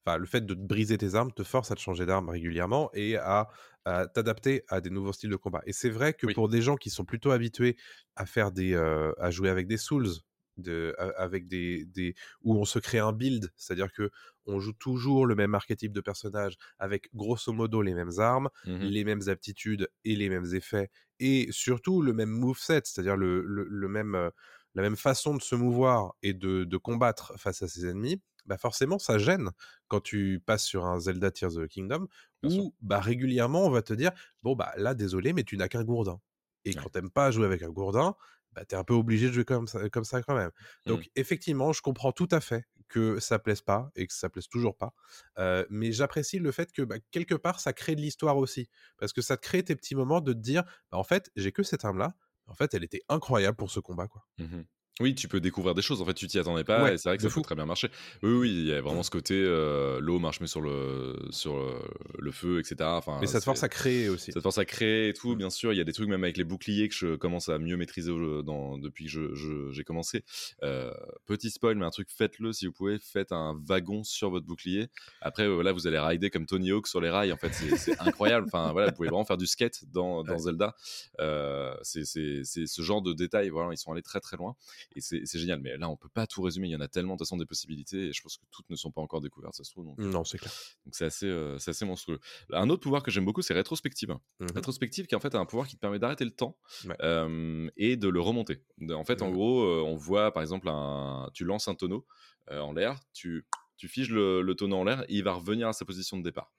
enfin, le fait de te briser tes armes te force à te changer d'arme régulièrement et à, à t'adapter à des nouveaux styles de combat. Et c'est vrai que Oui. pour des gens qui sont plutôt habitués à faire des, à jouer avec des souls, de, avec des, des, où on se crée un build, c'est-à-dire que on joue toujours le même archétype de personnage avec grosso modo les mêmes armes, mhm. les mêmes aptitudes et les mêmes effets, et surtout le même moveset, c'est-à-dire le, le, le même, euh, la même façon de se mouvoir et de, de combattre face à ses ennemis, bah forcément ça gêne quand tu passes sur un Zelda Tears of the Kingdom, Bien sûr. où bah, régulièrement on va te dire, bon bah là désolé, mais tu n'as qu'un gourdin. Et Ouais. quand t'aimes pas jouer avec un gourdin, bah, t'es un peu obligé de jouer comme ça, comme ça quand même. Donc Mmh. effectivement, je comprends tout à fait que ça plaise pas et que ça plaise toujours pas. Euh, mais j'apprécie le fait que bah, quelque part ça crée de l'histoire aussi, parce que ça te crée tes petits moments de te dire, bah, en fait j'ai que cette arme là, en fait elle était incroyable pour ce combat quoi. Mhm. Oui, tu peux découvrir des choses. En fait, tu t'y attendais pas Ouais, et c'est vrai que ça fou. peut très bien marcher. Oui, oui, il y a vraiment ce côté euh, l'eau marche mieux sur le sur euh, le feu, etc. Enfin, Mais ça te force à créer aussi. Ça te force à créer et tout, Mm. bien sûr. Il y a des trucs même avec les boucliers que je commence à mieux maîtriser dans, depuis que je- je- j'ai commencé. Euh, petit spoil, mais un truc, faites-le si vous pouvez. Faites un wagon sur votre bouclier. Après, là, vous allez rider comme Tony Hawk sur les rails. En fait, c'est c'est [LAUGHS] incroyable. Enfin, voilà, vous pouvez vraiment faire du skate dans, dans Ouais. Zelda. Euh, c'est c'est- c'est ce genre de détails. Voilà, ils sont allés très très loin et c'est génial. Mais là, on peut pas tout résumer. Il y en a tellement de façon des possibilités et je pense que toutes ne sont pas encore découvertes, ça se trouve. Donc, Non, c'est clair. donc c'est assez, euh, c'est assez monstrueux. Un autre pouvoir que j'aime beaucoup, c'est rétrospective. Mhm. Rétrospective qui en fait a un pouvoir qui te permet d'arrêter le temps Ouais. euh, et de le remonter. En fait, en Mhm. gros, euh, on voit par exemple un, tu lances un tonneau euh, en l'air, tu tu figes le, le tonneau en l'air, et il va revenir à sa position de départ.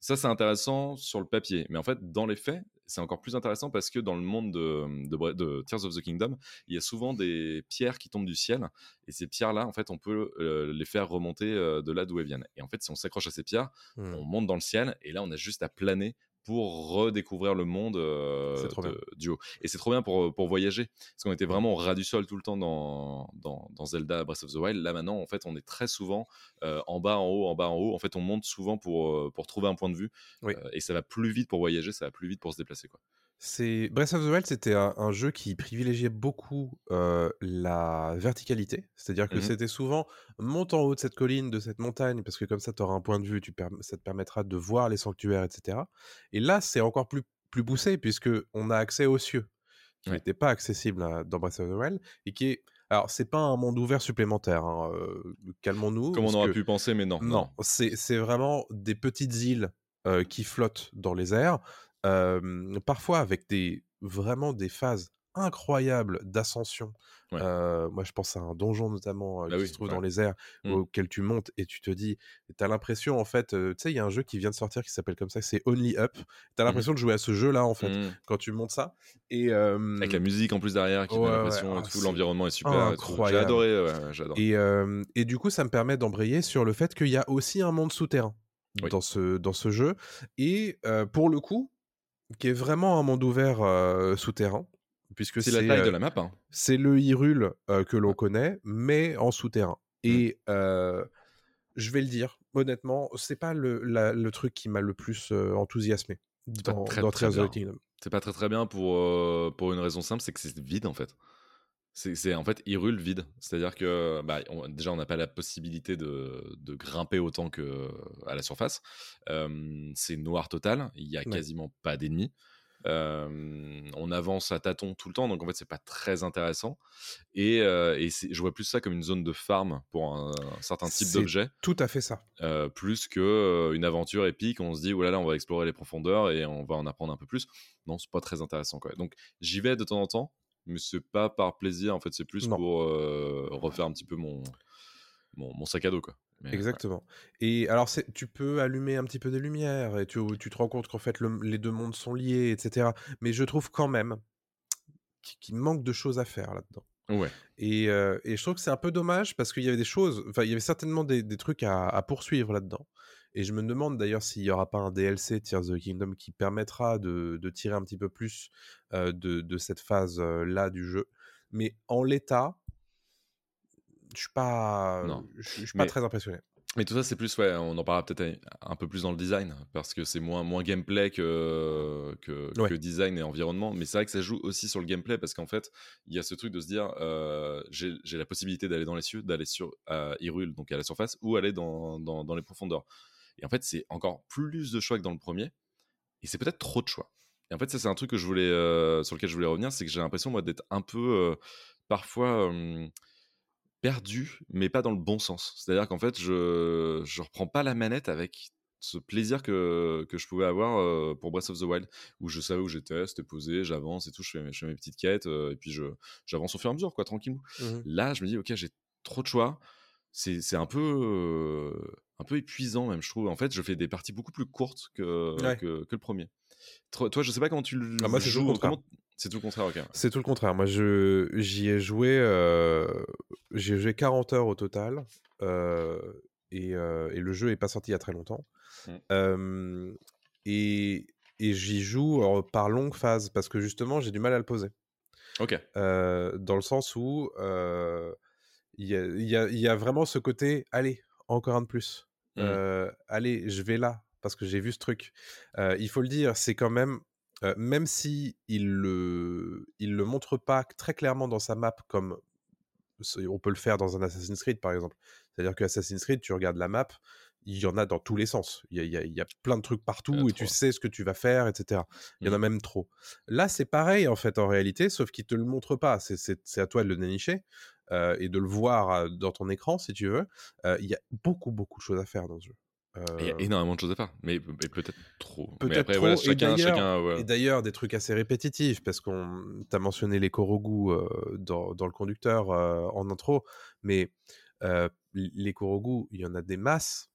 Ça, c'est intéressant sur le papier, mais en fait, dans les faits, c'est encore plus intéressant parce que dans le monde de, de, Bre- de Tears of the Kingdom, il y a souvent des pierres qui tombent du ciel, et ces pierres-là, en fait, on peut euh, les faire remonter euh, de là d'où elles viennent. Et en fait, si on s'accroche à ces pierres, Mhm. on monte dans le ciel et là on a juste à planer pour redécouvrir le monde euh, de- du haut. Et c'est trop bien pour, pour voyager, parce qu'on était vraiment au ras du sol tout le temps dans, dans, dans Zelda Breath of the Wild. Là maintenant, en fait, on est très souvent euh, en bas, en haut, en bas, en haut. En fait, on monte souvent pour, euh, pour trouver un point de vue. Oui. Euh, et ça va plus vite pour voyager, ça va plus vite pour se déplacer. Quoi. C'est Breath of the Wild, c'était un, un jeu qui privilégiait beaucoup euh, la verticalité, c'est-à-dire que Mhm. c'était souvent monte en haut de cette colline, de cette montagne, parce que comme ça, tu auras un point de vue, tu ça te permettra de voir les sanctuaires, etc. Et là, c'est encore plus, plus poussé, puisque on a accès aux cieux, qui Ouais. n'étaient pas accessibles à- dans Breath of the Wild, et qui est... Alors, c'est pas un monde ouvert supplémentaire, hein, euh, calmons-nous. Comme on aurait que- pu penser, mais non. non, c'est c'est vraiment des petites îles euh, qui flottent dans les airs, parfois avec des vraiment des phases incroyables d'ascension. Ouais. Euh, moi, je pense à un donjon notamment euh, Bah qui oui, se trouve ouais. dans les airs Mm. auquel tu montes et tu te dis, t'as l'impression en fait, euh, tu sais, il y a un jeu qui vient de sortir qui s'appelle comme ça, c'est Only Up. T'as l'impression de jouer à ce jeu-là en fait Mm. quand tu montes ça. Et Avec la musique en plus derrière qui Ouais, l'impression ah, tout, l'environnement est super. tout. J'ai incroyable. adoré, j'adore. Et, et du coup, ça me permet d'embrayer sur le fait qu'il y a aussi un monde souterrain Oui. dans, ce, dans ce jeu. Et euh, pour le coup, qui est vraiment un monde ouvert euh, souterrain, puisque C'est c'est la taille de la map. hein. c'est le Hyrule que l'on connaît, mais en souterrain. Mm. Et je vais le dire, honnêtement, c'est pas le, la- le truc qui m'a le plus enthousiasmé dans, très, dans très Tears of bien. the Kingdom. C'est pas très très bien pour, pour une raison simple, c'est que c'est vide en fait. C'est en fait Hyrule vide. C'est-à-dire que bah, on- déjà on n'a pas la possibilité de, de grimper autant que à la surface. Euh, c'est noir total, il y a Ouais. quasiment pas d'ennemis. Euh, on avance à tâtons tout le temps, donc en fait c'est pas très intéressant. Et, euh, et je vois plus ça comme une zone de farm pour un, un certain type d'objet, Tout à fait ça. euh, plus que euh, une aventure épique. On se dit, oh là là, on va explorer les profondeurs et on va en apprendre un peu plus. Non, c'est pas très intéressant. Quoi. Donc j'y vais de temps en temps, mais c'est pas par plaisir. En fait, c'est plus Non. pour euh, refaire un petit peu mon, mon, mon sac à dos. Quoi. Mais, Exactement. Et alors, tu peux allumer un petit peu des lumières et tu, tu te rends compte qu'en fait, le- les deux mondes sont liés, etc. Mais je trouve quand même qu'il manque de choses à faire là-dedans. Ouais. Ouais. Et, euh, et je trouve que c'est un peu dommage parce qu'il y avait des choses, enfin, il y avait certainement des, des trucs à, à poursuivre là-dedans. Et je me demande d'ailleurs s'il n'y aura pas un DLC Tears of the Kingdom qui permettra de, de tirer un petit peu plus euh, de, de cette phase-là du jeu. Mais en l'état, je suis pas, je suis pas Mais- très impressionné. Mais tout ça, c'est plus, ouais, on en parlera peut-être un peu plus dans le design, parce que c'est moins, moins gameplay que, que, Ouais. que design et environnement. Mais c'est vrai que ça joue aussi sur le gameplay, parce qu'en fait, il y a ce truc de se dire, euh, j'ai la possibilité d'aller dans les cieux, d'aller sur Hyrule, donc à la surface, ou aller dans, dans, dans les profondeurs. Et en fait, c'est encore plus de choix que dans le premier, et c'est peut-être trop de choix. Et en fait, ça, c'est un truc que je voulais, euh, sur lequel je voulais revenir, c'est que j'ai l'impression, moi, d'être un peu, euh, parfois... euh, perdu, mais pas dans le bon sens. C'est-à-dire qu'en fait, je je reprends pas la manette avec ce plaisir que, que je pouvais avoir pour Breath of the Wild, où je savais où j'étais, c'était posé, j'avance et tout, je fais, mes- je fais mes petites quêtes, et puis je j'avance au fur et à mesure, quoi, tranquillement. Mhm. Là, je me dis, ok, j'ai trop de choix. C'est c'est un peu un peu épuisant même, je trouve. En fait, je fais des parties beaucoup plus courtes que, Ouais. que, que le premier. Toi, toi, je sais pas comment tu le Ah, moi, c'est tout le joues. C'est tout le contraire, ok. C'est tout le contraire. Moi, je, j'y ai joué, euh, j'ai joué 40 heures au total, euh, et, euh, et le jeu est pas sorti il y a très longtemps. Mm. Euh, et et j'y joue par longue phase parce que justement, j'ai du mal à le poser. Ok. dans le sens où il y, a, y a vraiment ce côté, allez, encore un de plus. Mm. Euh, allez, je vais là parce que j'ai vu ce truc. Il faut le dire, c'est quand même, euh, même si il le, il le montre pas très clairement dans sa map comme on peut le faire dans un Assassin's Creed par exemple. C'est-à-dire que Assassin's Creed, tu regardes la map, il y en a dans tous les sens. Il y a, il y a- il y a plein de trucs partout et tu sais ce que tu vas faire, etc. Il y en a Mhm. même trop. Là, c'est pareil en fait en réalité, sauf qu'il te le montre pas. C'est à toi de le dénicher euh, et de le voir euh, dans ton écran si tu veux. Euh, Il y a beaucoup beaucoup de choses à faire dans ce jeu. Il y a énormément de choses à faire, mais, mais peut-être trop. Peut-être trop. voilà, et d'ailleurs- ouais. des trucs assez répétitifs, parce qu'on t'a mentionné les Korogu euh, dans, dans le conducteur en intro, mais les Korogu, il y en a des masses.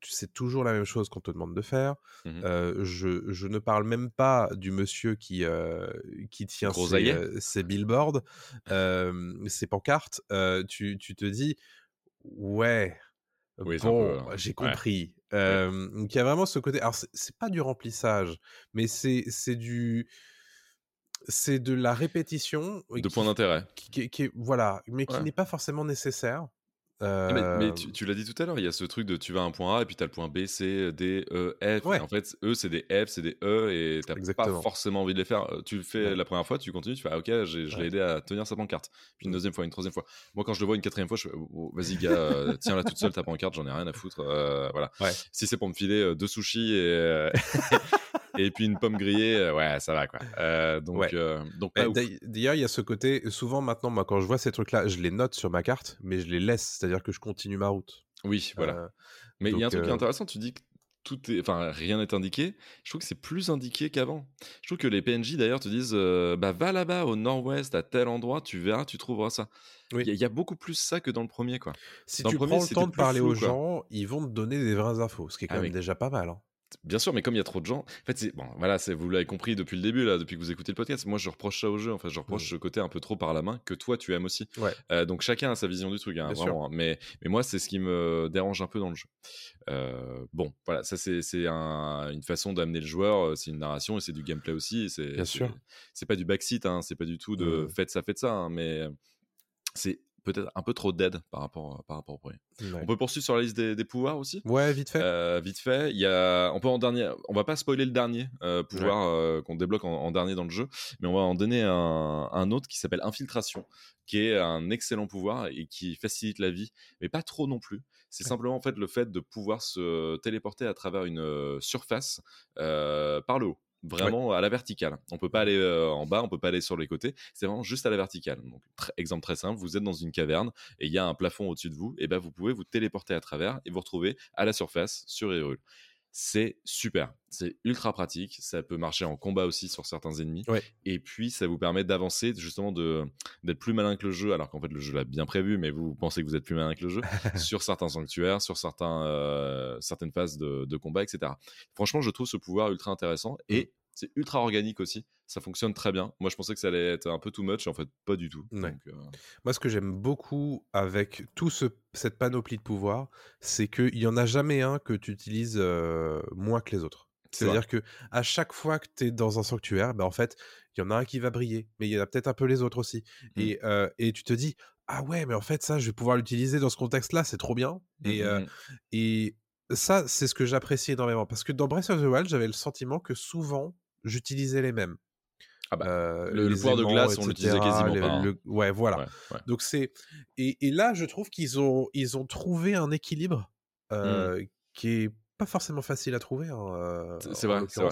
Tu- C'est toujours la même chose qu'on te demande de faire. Euh, je, je ne parle même pas du monsieur qui, euh, qui tient ses, billboards, euh, ses pancartes. Tu, tu te dis, ouais, Oui, bon, peu, euh, j'ai compris. Donc il y a vraiment ce côté. Alors c'est- pas du remplissage, mais c'est du c'est de la répétition De qui, points d'intérêt. qui, voilà, mais qui Ouais. n'est pas forcément nécessaire. Ah, Mais, mais Euh, tu, tu l'as dit tout à l'heure, il y a ce truc de tu vas à un point A et puis tu as le point B, C, D, E, F. Ouais. Et en fait, eux, c'est des F, c'est des E et tu pas Exactement. forcément envie de les faire. Tu le fais Ouais. la première fois, tu continues, tu fais ah, ok, je l'ai Ouais. aidé à tenir sa pancarte. Puis une Mm. deuxième fois, une troisième fois. Moi, quand je le vois une quatrième fois, je fais oh, oh, vas-y, gars, euh, tiens-la toute seule ta pancarte, j'en ai rien à foutre. euh, voilà. Si c'est pour me filer deux sushis et, [LAUGHS] et puis une pomme grillée, euh, ouais, ça va quoi. Euh, donc, Ouais. euh, donc D'ailleurs, il y a ce côté, souvent maintenant, moi, quand je vois ces trucs-là, je les note sur ma carte, mais je les laisse, c'est-à-dire que je continue ma route. Oui, voilà. Euh, Mais il y a un truc qui est intéressant, tu dis que tout est, enfin rien n'est indiqué. Je trouve que c'est plus indiqué qu'avant. Je trouve que les PNJ d'ailleurs te disent, euh, bah va là-bas au nord-ouest à tel endroit, tu verras, tu trouveras ça. Il Oui. y, a- il y a beaucoup plus ça que dans le premier quoi. si Dans le tu premier, prends le temps de parler flou, aux quoi. gens, ils vont te donner des vraies infos, ce qui est quand Ah, même mais- déjà pas mal. hein. Bien sûr, mais comme il y a trop de gens, en fait, c'est bon, voilà, c'est vous l'avez compris depuis le début là, depuis que vous écoutez le podcast. Moi, je reproche ça au jeu. En fait, je reproche Mm. ce côté un peu trop par la main que toi tu aimes aussi. Ouais. Euh, donc chacun a sa vision du truc, hein, vraiment. hein. Mais mais moi, c'est ce qui me dérange un peu dans le jeu. Euh, bon, voilà, ça c'est c'est un- une façon d'amener le joueur. euh, C'est une narration et c'est du gameplay aussi. C'est Bien sûr. C'est pas du backseat, hein, c'est pas du tout de Mm. faites ça, faites ça, mais c'est peut-être un peu trop dead par rapport par rapport au premier. Ouais. On peut poursuivre sur la liste des, des pouvoirs aussi? Ouais, vite fait. Euh, vite fait, il y a, on peut en dernier, on va pas spoiler le dernier euh, pouvoir euh, qu'on débloque en, en dernier dans le jeu, mais on va en donner un, un autre qui s'appelle infiltration, qui est un excellent pouvoir et qui facilite la vie, mais pas trop non plus. C'est Ouais. simplement en fait le fait de pouvoir se téléporter à travers une surface par le haut. Vraiment à la verticale. On peut pas aller euh, en bas, on peut pas aller sur les côtés. C'est vraiment juste à la verticale. Donc, tr- exemple très simple, vous êtes dans une caverne et il y a un plafond au-dessus de vous. Et ben vous pouvez vous téléporter à travers et vous retrouver à la surface sur Hyrule. C'est super, c'est ultra pratique. Ça peut marcher en combat aussi sur certains ennemis. Ouais. Et puis ça vous permet d'avancer, justement de d'être plus malin que le jeu, alors qu'en fait le jeu l'a bien prévu, mais vous pensez que vous êtes plus malin que le jeu [LAUGHS] sur certains sanctuaires, sur certains, euh, certaines phases de, de combat, etc. Franchement, je trouve ce pouvoir ultra intéressant Mm. et c'est ultra organique aussi. Ça fonctionne très bien. Moi, je pensais que ça allait être un peu too much, en fait, pas du tout. Ouais. Donc, euh, Moi, ce que j'aime beaucoup avec tout ce, cette panoplie de pouvoirs, c'est qu'il n'y en a jamais un que tu utilises euh, moins que les autres. C'est-à-dire que à chaque fois que tu es dans un sanctuaire, ben en fait, il y en a un qui va briller, mais il y en a peut-être un peu les autres aussi. Mm. Et, euh, et tu te dis, ah ouais, mais en fait, ça, je vais pouvoir l'utiliser dans ce contexte-là, c'est trop bien. Et, mm, euh, mm, et ça, c'est ce que j'apprécie énormément. Parce que dans Breath of the Wild, j'avais le sentiment que souvent, j'utilisais les mêmes. Ah bah, Euh, le- le pouvoir de glace, on l'utilisait quasiment pas, hein. le- Ouais, voilà. ouais, ouais. Donc c'est et, et là je trouve qu'ils ont ils ont trouvé un équilibre euh, qui est pas forcément facile à trouver hein, euh, Mmh. C'est- vrai,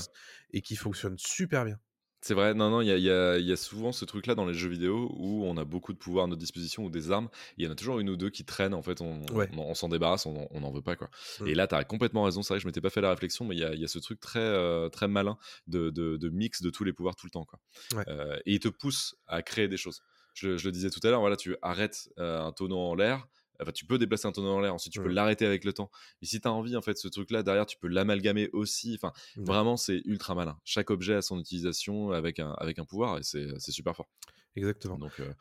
et qui fonctionne super bien. C'est vrai, non, non, il y a, y a- y a souvent ce truc-là dans les jeux vidéo où on a beaucoup de pouvoirs à notre disposition ou des armes. Il y en a toujours une ou deux qui traînent, en fait, on, Ouais. on, on s'en débarrasse, on n'en veut pas, quoi. Mm. Et là, tu as complètement raison, c'est vrai que je m'étais pas fait la réflexion, mais il y a, y a ce truc très, euh, très malin de, de, de mix de tous les pouvoirs tout le temps, quoi. Ouais. Euh, et il te pousse à créer des choses. Je, je le disais tout à l'heure, voilà, tu arrêtes euh, un tonneau en l'air. Enfin, tu peux déplacer un tonneau en l'air, ensuite tu peux Mm. l'arrêter avec le temps. Et si tu as envie, en fait, ce truc-là, derrière, tu peux l'amalgamer aussi. Enfin, Ouais. Vraiment, c'est ultra malin. Chaque objet a son utilisation avec un, avec un pouvoir et c'est super fort. Exactement. Donc, euh,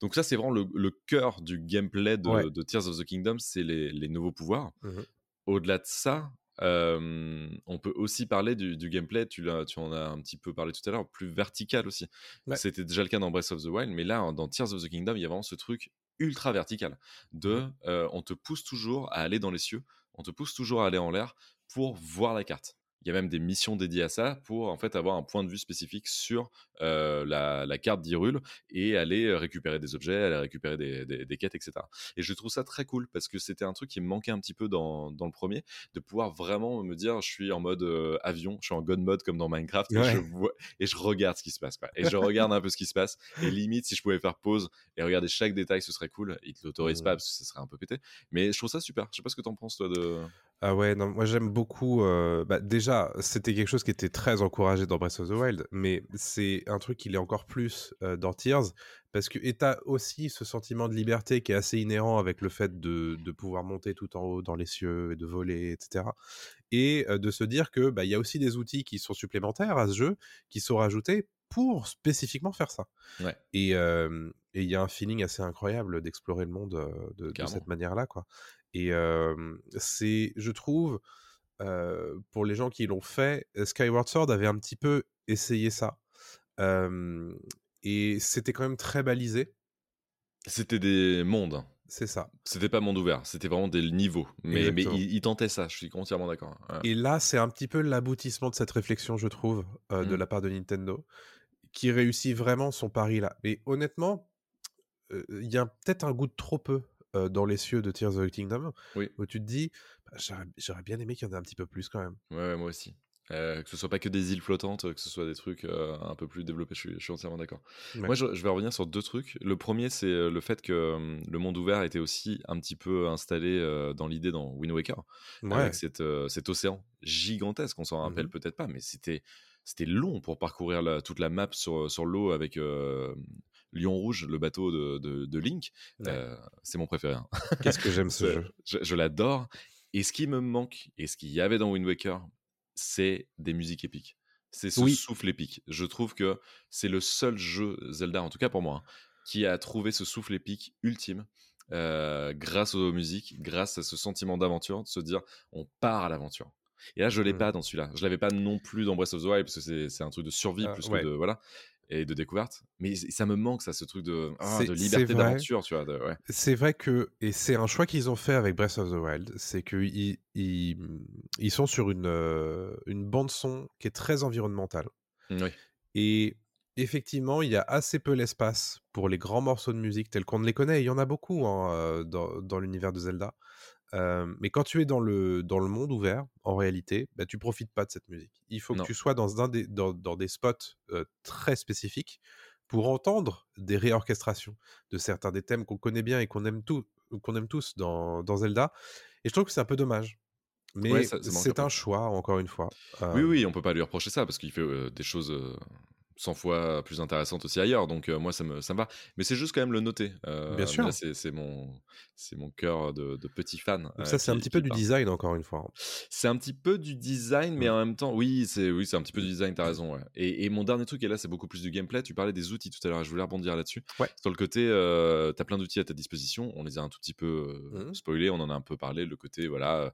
donc ça, c'est vraiment le, le cœur du gameplay de, Ouais. de Tears of the Kingdom, c'est les, les nouveaux pouvoirs. Mhm. Au-delà de ça, Euh, on peut aussi parler du, du gameplay, tu, tu en as un petit peu parlé tout à l'heure, plus vertical aussi. Ouais. C'était déjà le cas dans Breath of the Wild, mais là, dans Tears of the Kingdom, il y a vraiment ce truc ultra vertical de euh, on te pousse toujours à aller dans les cieux, on te pousse toujours à aller en l'air pour voir la carte. Il y a même des missions dédiées à ça pour en fait avoir un point de vue spécifique sur euh, la, la carte d'Hyrule et aller récupérer des objets, aller récupérer des, des- des quêtes, etc. Et je trouve ça très cool parce que c'était un truc qui me manquait un petit peu dans, dans le premier, de pouvoir vraiment me dire je suis en mode euh, avion, je suis en god mode comme dans Minecraft et, je vois, et je regarde ce qui se passe. Quoi. Et je [LAUGHS] regarde un peu ce qui se passe. Et limite, si je pouvais faire pause et regarder chaque détail, ce serait cool. Ils te l'autorisent pas parce que ça serait un peu pété. Mais je trouve ça super. Je sais pas ce que t'en penses toi de. Ah ouais, non, moi j'aime beaucoup. euh, bah, déjà, c'était quelque chose qui était très encouragé dans Breath of the Wild, mais c'est un truc qui l'est encore plus euh, dans Tears, parce que et t'as aussi ce sentiment de liberté qui est assez inhérent avec le fait de, de pouvoir monter tout en haut dans les cieux et de voler, etc. Et euh, de se dire que bah, il y a aussi des outils qui sont supplémentaires à ce jeu, qui sont rajoutés pour spécifiquement faire ça. Ouais. Et euh, et il y a un feeling assez incroyable d'explorer le monde euh, de, cette manière-là, quoi. Et c'est, je trouve, pour les gens qui l'ont fait, Skyward Sword avait un petit peu essayé ça. Et c'était quand même très balisé, C'était des mondes. c'est ça. C'était pas monde ouvert, c'était vraiment des niveaux. Mais, mais ils tentaient ça, je suis entièrement d'accord. Ouais. Et là, c'est un petit peu l'aboutissement de cette réflexion, je trouve, euh, de Mm. la part de Nintendo, qui réussit vraiment son pari là. Mais honnêtement, euh, il y a peut-être un goût de trop peu euh, dans les cieux de Tears of the Kingdom, Oui. où tu te dis, bah, j'aurais bien aimé qu'il y en ait un petit peu plus quand même. Ouais, ouais, moi aussi. Euh, que ce soit pas que des îles flottantes, que ce soit des trucs euh, un peu plus développés, je suis, je suis entièrement d'accord. Ouais. Moi, je, je vais revenir sur deux trucs. Le premier, c'est le fait que euh, le monde ouvert était aussi un petit peu installé dans l'idée dans Wind Waker, Ouais. avec cette, cet océan gigantesque. On s'en rappelle Mhm. peut-être pas, mais c'était c'était long pour parcourir la- toute la map sur, sur l'eau avec euh, Lion Rouge, le bateau de, de, de Link. Ouais. Euh, c'est mon préféré. hein. Qu'est-ce que j'aime ce [LAUGHS] jeu? Je, je l'adore. Et ce qui me manque, et ce qu'il y avait dans Wind Waker, c'est des musiques épiques. C'est ce Oui. souffle épique. Je trouve que c'est le seul jeu Zelda, en tout cas pour moi, hein, qui a trouvé ce souffle épique ultime euh, grâce aux musiques, grâce à ce sentiment d'aventure, de se dire on part à l'aventure. Et là, je l'ai Mm. pas dans celui-là. Je l'avais pas non plus dans Breath of the Wild parce que c'est- un truc de survie Ah, plus ouais. que de voilà et de découverte. Mais ça me manque ça, ce truc de, ah, de liberté d'aventure, tu vois. ouais. C'est vrai que, et c'est un choix qu'ils ont fait avec Breath of the Wild, c'est qu'ils ils, ils sont sur une, euh, une bande-son qui est très environnementale. Oui. Et effectivement, il y a assez peu l'espace pour les grands morceaux de musique tels qu'on les connaît. Il y en a beaucoup hein, euh, dans, dans l'univers de Zelda. Euh, mais quand tu es dans le, dans le monde ouvert, en réalité, bah, tu profites pas de cette musique. Il faut Non. que tu sois dans, un des, dans, dans des spots euh, très spécifiques pour entendre des réorchestrations de certains des thèmes qu'on connaît bien et qu'on aime, tout, qu'on aime tous dans, dans Zelda. Et je trouve que c'est un peu dommage. Mais Ouais, c'est un choix, encore une fois. Oui, oui, on peut pas lui reprocher ça parce qu'il fait euh, des choses euh, 100 fois plus intéressantes aussi ailleurs. Donc euh, moi, ça me, ça me va. Mais c'est juste quand même le noter. Euh, Bien sûr. c'est mon, mon cœur de, de petit fan. donc euh, ça, c'est un petit peu du part. design, encore une fois. C'est un petit peu du design, mais Mm. en même temps, oui, c'est oui, un petit peu du design. T'as raison. Ouais. Et, et mon dernier truc, et là, c'est beaucoup plus du gameplay. Tu parlais des outils tout à l'heure. Je voulais rebondir là-dessus. Ouais. Sur le côté, t'as plein d'outils à ta disposition. On les a un tout petit peu Mhm. spoilés. On en a un peu parlé. Le côté, voilà,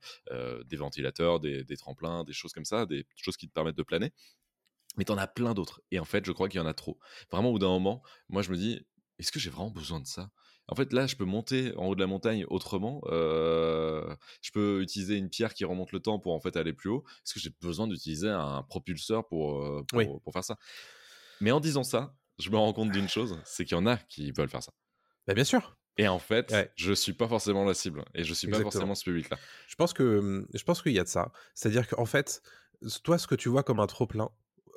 des ventilateurs, des, des tremplins, des choses comme ça, des choses qui te permettent de planer. Mais t'en as plein d'autres. Et en fait, je crois qu'il y en a trop. Vraiment, au bout d'un moment, moi, je me dis, est-ce que j'ai vraiment besoin de ça? En fait, là, je peux monter en haut de la montagne autrement. Euh, je peux utiliser une pierre qui remonte le temps pour en fait aller plus haut. Est-ce que j'ai besoin d'utiliser un propulseur pour, euh, pour, Oui. pour faire ça? Mais en disant ça, je me rends compte d'une chose, c'est qu'il y en a qui veulent faire ça. Bah, bien sûr. Et en fait, Ouais. je suis pas forcément la cible. Et je suis pas forcément ce public-là. Je pense que hum, je pense qu'il y a de ça. C'est-à-dire qu'en fait, toi, ce que tu vois comme un trop plein,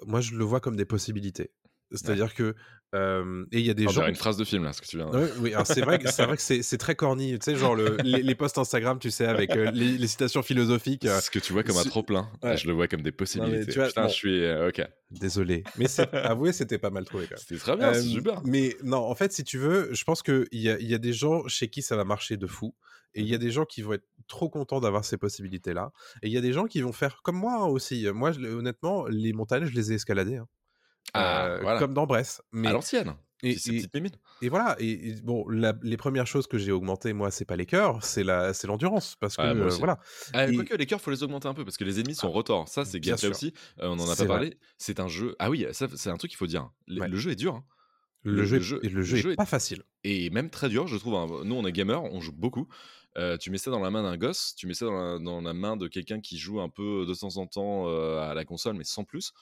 moi, je le vois comme des possibilités. C'est-à-dire que euh, et il y a des On gens. une phrase de film, là, ce que tu viens de Ouais, oui, alors c'est vrai que c'est vrai que c'est très corny. Tu sais, genre le- les, les posts Instagram, tu sais, avec euh, les, les citations philosophiques. euh, Ce que tu vois comme un trop plein, Ouais. je le vois comme des possibilités. tu vois, Putain, bon. je suis. euh, ok. désolé, mais avouez, c'était pas mal trouvé. C'était très bien, c'est super. Mais non, en fait, si tu veux, je pense qu'il y a, il y a des gens chez qui ça va marcher de fou. Et il y a des gens qui vont être trop contents d'avoir ces possibilités-là. Et il y a des gens qui vont faire comme moi aussi. Moi, je- honnêtement, les montagnes, je les ai escaladées. hein. Ah, Euh, voilà. Comme dans Brest. Mais À l'ancienne. Et, Et, et- voilà. Et, et bon, la- les premières choses que j'ai augmentées, moi, c'est pas les cœurs, c'est la, c'est l'endurance, parce que euh, aussi. voilà. Ah, Quoique, les cœurs, faut les augmenter un peu parce que les ennemis sont retors. Ça, c'est bien gameplay aussi. Euh, on en a pas parlé. C'est un jeu. Ah oui, ça, c'est un truc qu'il faut dire. Le, Ouais. le jeu est dur. hein. Le, Le- jeu, le jeu- le est- pas facile. Et même très dur, je trouve. hein. Nous, on est gamers, on joue beaucoup. Euh, tu mets ça dans la main d'un gosse, tu mets ça dans la, dans la main de quelqu'un qui joue un peu de temps en temps euh, à la console, mais sans plus.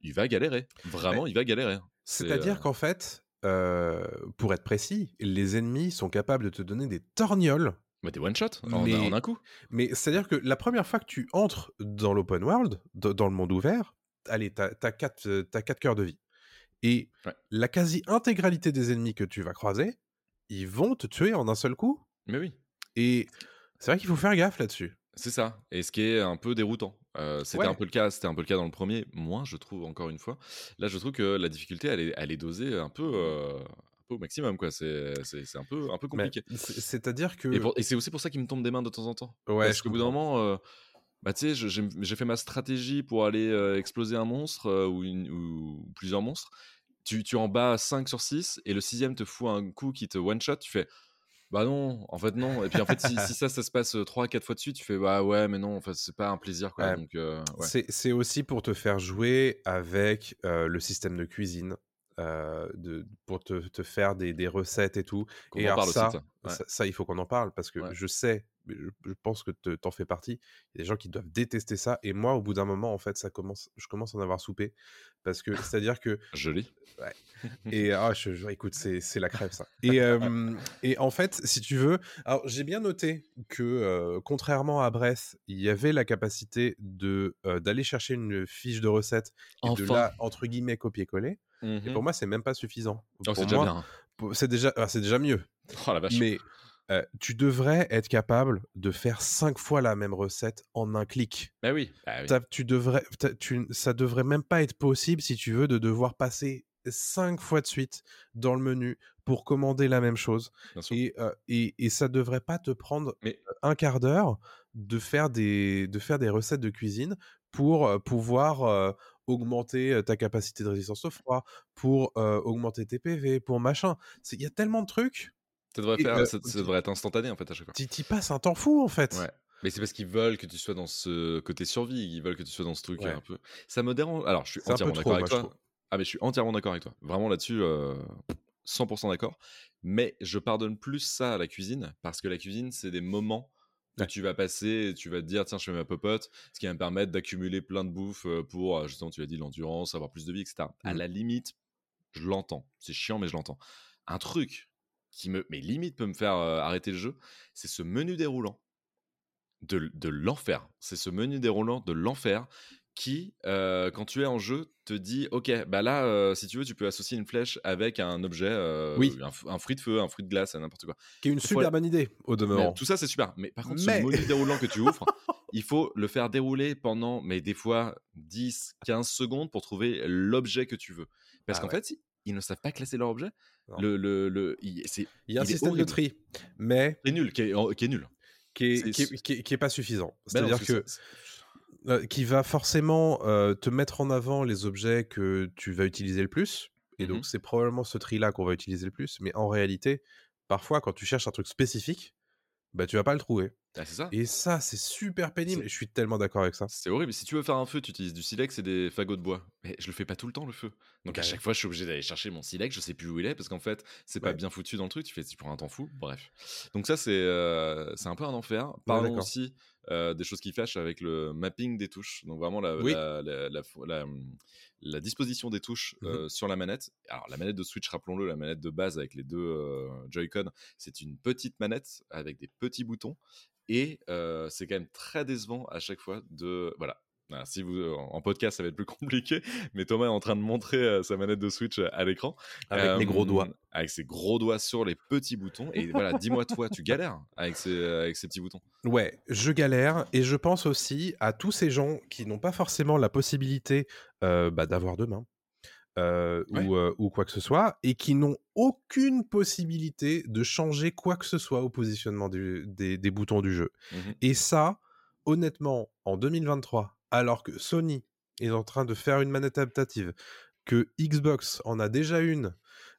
Il va galérer. Vraiment, il va galérer. C'est, C'est-à-dire qu'en fait, pour être précis, les ennemis sont capables de te donner des torgnoles. Mais des one shot en, un coup. Mais c'est-à-dire que la première fois que tu entres dans l'open world, dans le monde ouvert, allez, t'as as quatre, t'as quatre cœurs de vie. Et Ouais. la quasi-intégralité des ennemis que tu vas croiser, ils vont te tuer en un seul coup. Mais oui. Et c'est vrai qu'il faut faire gaffe là-dessus. C'est ça. Et ce qui est un peu déroutant. Euh, c'était Ouais. un peu le cas. C'était un peu le cas dans le premier. Moi, je trouve encore une fois. Là, je trouve que la difficulté, elle est, elle est dosée un peu, euh, un peu au maximum. quoi. C'est, c'est, un peu, un peu compliqué. c'est- C'est-à-dire que. Et, c'est aussi pour ça qu'il me tombe des mains de temps en temps. Ouais, Parce qu'au bout d'un moment, euh, bah, tu sais, j'ai fait ma stratégie pour aller exploser un monstre ou, une- ou plusieurs monstres. Tu, tu en bats 5 sur 6 et le sixième te fout un coup qui te one-shot. Tu fais bah non, en fait non. Et puis en fait, si, si ça, ça se passe 3 à 4 fois de suite, tu fais bah ouais, mais non, en fait, c'est pas un plaisir quoi. Ouais. Donc, euh, ouais. C'est- C'est aussi pour te faire jouer avec euh, le système de cuisine, euh, de, pour te, te faire des, des recettes et tout. Qu'on et en parle aussi ça, ça. Ouais. ça, ça, il faut qu'on en parle parce que je sais, je, pense que te- t'en fais partie. Il y a des gens qui doivent détester ça. Et moi, au bout d'un moment, en fait, ça commence, je commence à en avoir soupé parce que [LAUGHS] c'est-à-dire que Joli. [LAUGHS] et ah, je, je- écoute, c'est c'est la crève ça. Et, euh, et en fait, si tu veux, alors j'ai bien noté que euh, contrairement à Brest, il y avait la capacité de euh, d'aller chercher une fiche de recette et de Enfin. la entre guillemets copier-coller. Et Mhm. pour moi, c'est même pas suffisant. Oh, c'est déjà bien. pour- C'est déjà, ah, c'est déjà mieux. Oh la vache. Mais euh, tu devrais être capable de faire cinq fois la même recette en un clic. Bah oui. Bah oui. Tu devrais, tu, ça devrait même pas être possible si tu veux de devoir passer cinq fois de suite dans le menu pour commander la même chose. Et, euh, et, et ça devrait pas te prendre Mais un quart d'heure de faire des de faire des recettes de cuisine pour pouvoir euh, augmenter ta capacité de résistance au froid, pour euh, augmenter tes PV, pour machin. Il y a tellement de trucs. Ça devrait, et, faire, euh, ça, ça devrait être instantané en fait à chaque fois. Tu y passes un temps fou en fait. Ouais. Mais c'est parce qu'ils veulent que tu sois dans ce côté survie, ils veulent que tu sois dans ce truc Ouais. un peu. Ça me dérange. Alors, je suis entièrement d'accord avec moi, toi. Ah, mais je suis entièrement d'accord avec toi. Vraiment là-dessus, euh, 100% d'accord. Mais je pardonne plus ça à la cuisine parce que la cuisine, c'est des moments que Ouais. tu vas passer et tu vas te dire, tiens, je fais ma popote, ce qui va me permettre d'accumuler plein de bouffe euh, pour, euh, justement, tu l'as dit, l'endurance, avoir plus de vie, etc. À Mm. la limite, je l'entends. C'est chiant, mais je l'entends. Un truc qui me, mais limite peut me faire euh, arrêter le jeu, c'est ce menu déroulant de, de l'enfer. C'est ce menu déroulant de l'enfer qui, euh, quand tu es en jeu, te dit Ok, bah là, euh, si tu veux, tu peux associer une flèche avec un objet, euh, Oui. un, fruit de feu, un fruit de glace, n'importe quoi. Qui est une super bonne idée au demeurant. tout ça, c'est super. Mais par contre, Mais- ce menu [LAUGHS] déroulant que tu ouvres, il faut le faire dérouler pendant, mais des fois, 10, 15 secondes pour trouver l'objet que tu veux. Parce Ah qu'en ouais. fait, ils ne savent pas classer leur objet. Non. Le, le, le, il- y a un système de tri, mais qui est nul, qui est, qui est nul. qui est, C'est- qui est- qui est- qui est pas suffisant. Non, C'est-à-dire parce que euh, qui va forcément euh, te mettre en avant les objets que tu vas utiliser le plus. Et Mhm. donc, c'est probablement ce tri-là qu'on va utiliser le plus. Mais en réalité, parfois, quand tu cherches un truc spécifique, bah, tu vas pas le trouver. Ah, ça? Et ça, c'est super pénible. Je suis tellement d'accord avec ça. C'est horrible. Si tu veux faire un feu, tu utilises du silex et des fagots de bois. Mais je le fais pas tout le temps, le feu. Donc Bah à ouais. chaque fois, je suis obligé d'aller chercher mon silex. Je sais plus où il est parce qu'en fait, c'est pas Ouais. bien foutu dans le truc. Tu fais, tu prends un temps fou. Bref. Donc ça, c'est euh, c'est un peu un enfer. Parlons d'accord. aussi euh, des choses qui fâchent avec le mapping des touches. Donc vraiment la, Oui. la, disposition des touches Mhm. euh, sur la manette. Alors la manette de Switch, rappelons-le, la manette de base avec les deux euh, Joy-Con, c'est une petite manette avec des petits boutons. Et euh, c'est quand même très décevant à chaque fois de... Voilà. Si vous en podcast ça va être plus [LAUGHS] compliqué, mais Thomas est en train de montrer euh, sa manette de Switch euh, à l'écran Avec mes gros Euh, doigts. avec ses gros doigts sur les petits boutons. Et voilà, dis-moi toi, tu galères avec ces, avec ces petits boutons? Ouais, je galère et je pense aussi à tous ces gens qui n'ont pas forcément la possibilité euh, bah, d'avoir deux mains euh, Ouais. ou, euh, ou quoi que ce soit et qui n'ont aucune possibilité de changer quoi que ce soit au positionnement du- des, des boutons du jeu. Mhm. Et ça, honnêtement, en 2023, alors que Sony est en train de faire une manette adaptative, que Xbox en a déjà une,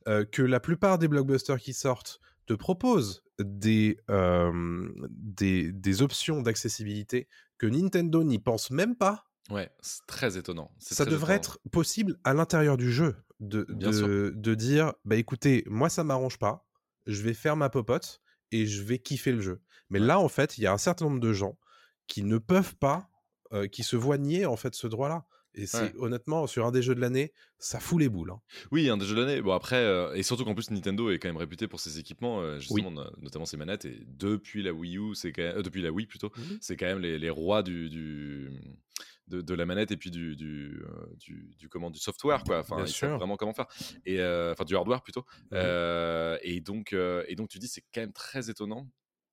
euh, que la plupart des blockbusters qui sortent te proposent des, euh, des, des options d'accessibilité que Nintendo n'y pense même pas, Ouais, c'est très étonnant. ça très devrait étonnant. être possible à l'intérieur du jeu de, dire bah écoutez, moi ça m'arrange pas, je vais faire ma popote et je vais kiffer le jeu. Mais là en fait, il y a un certain nombre de gens qui ne peuvent pas, euh, qui se voient nier en fait ce droit-là. Et c'est Ouais. honnêtement sur un des jeux de l'année, ça fout les boules. hein. Oui, un des jeux de l'année. Bon, après, euh, et surtout qu'en plus, Nintendo est quand même réputé pour ses équipements, euh, justement, no- notamment ses manettes. Et depuis la Wii U, c'est quand même- euh, depuis la Wii plutôt, Mhm. c'est quand même les, les rois du, du- de, de la manette et puis du, du, du, du, comment, du software, quoi. Enfin, Bien ils savent sûr. vraiment comment faire. Et, enfin, du hardware plutôt. Euh, et, donc, et donc, tu dis, c'est quand même très étonnant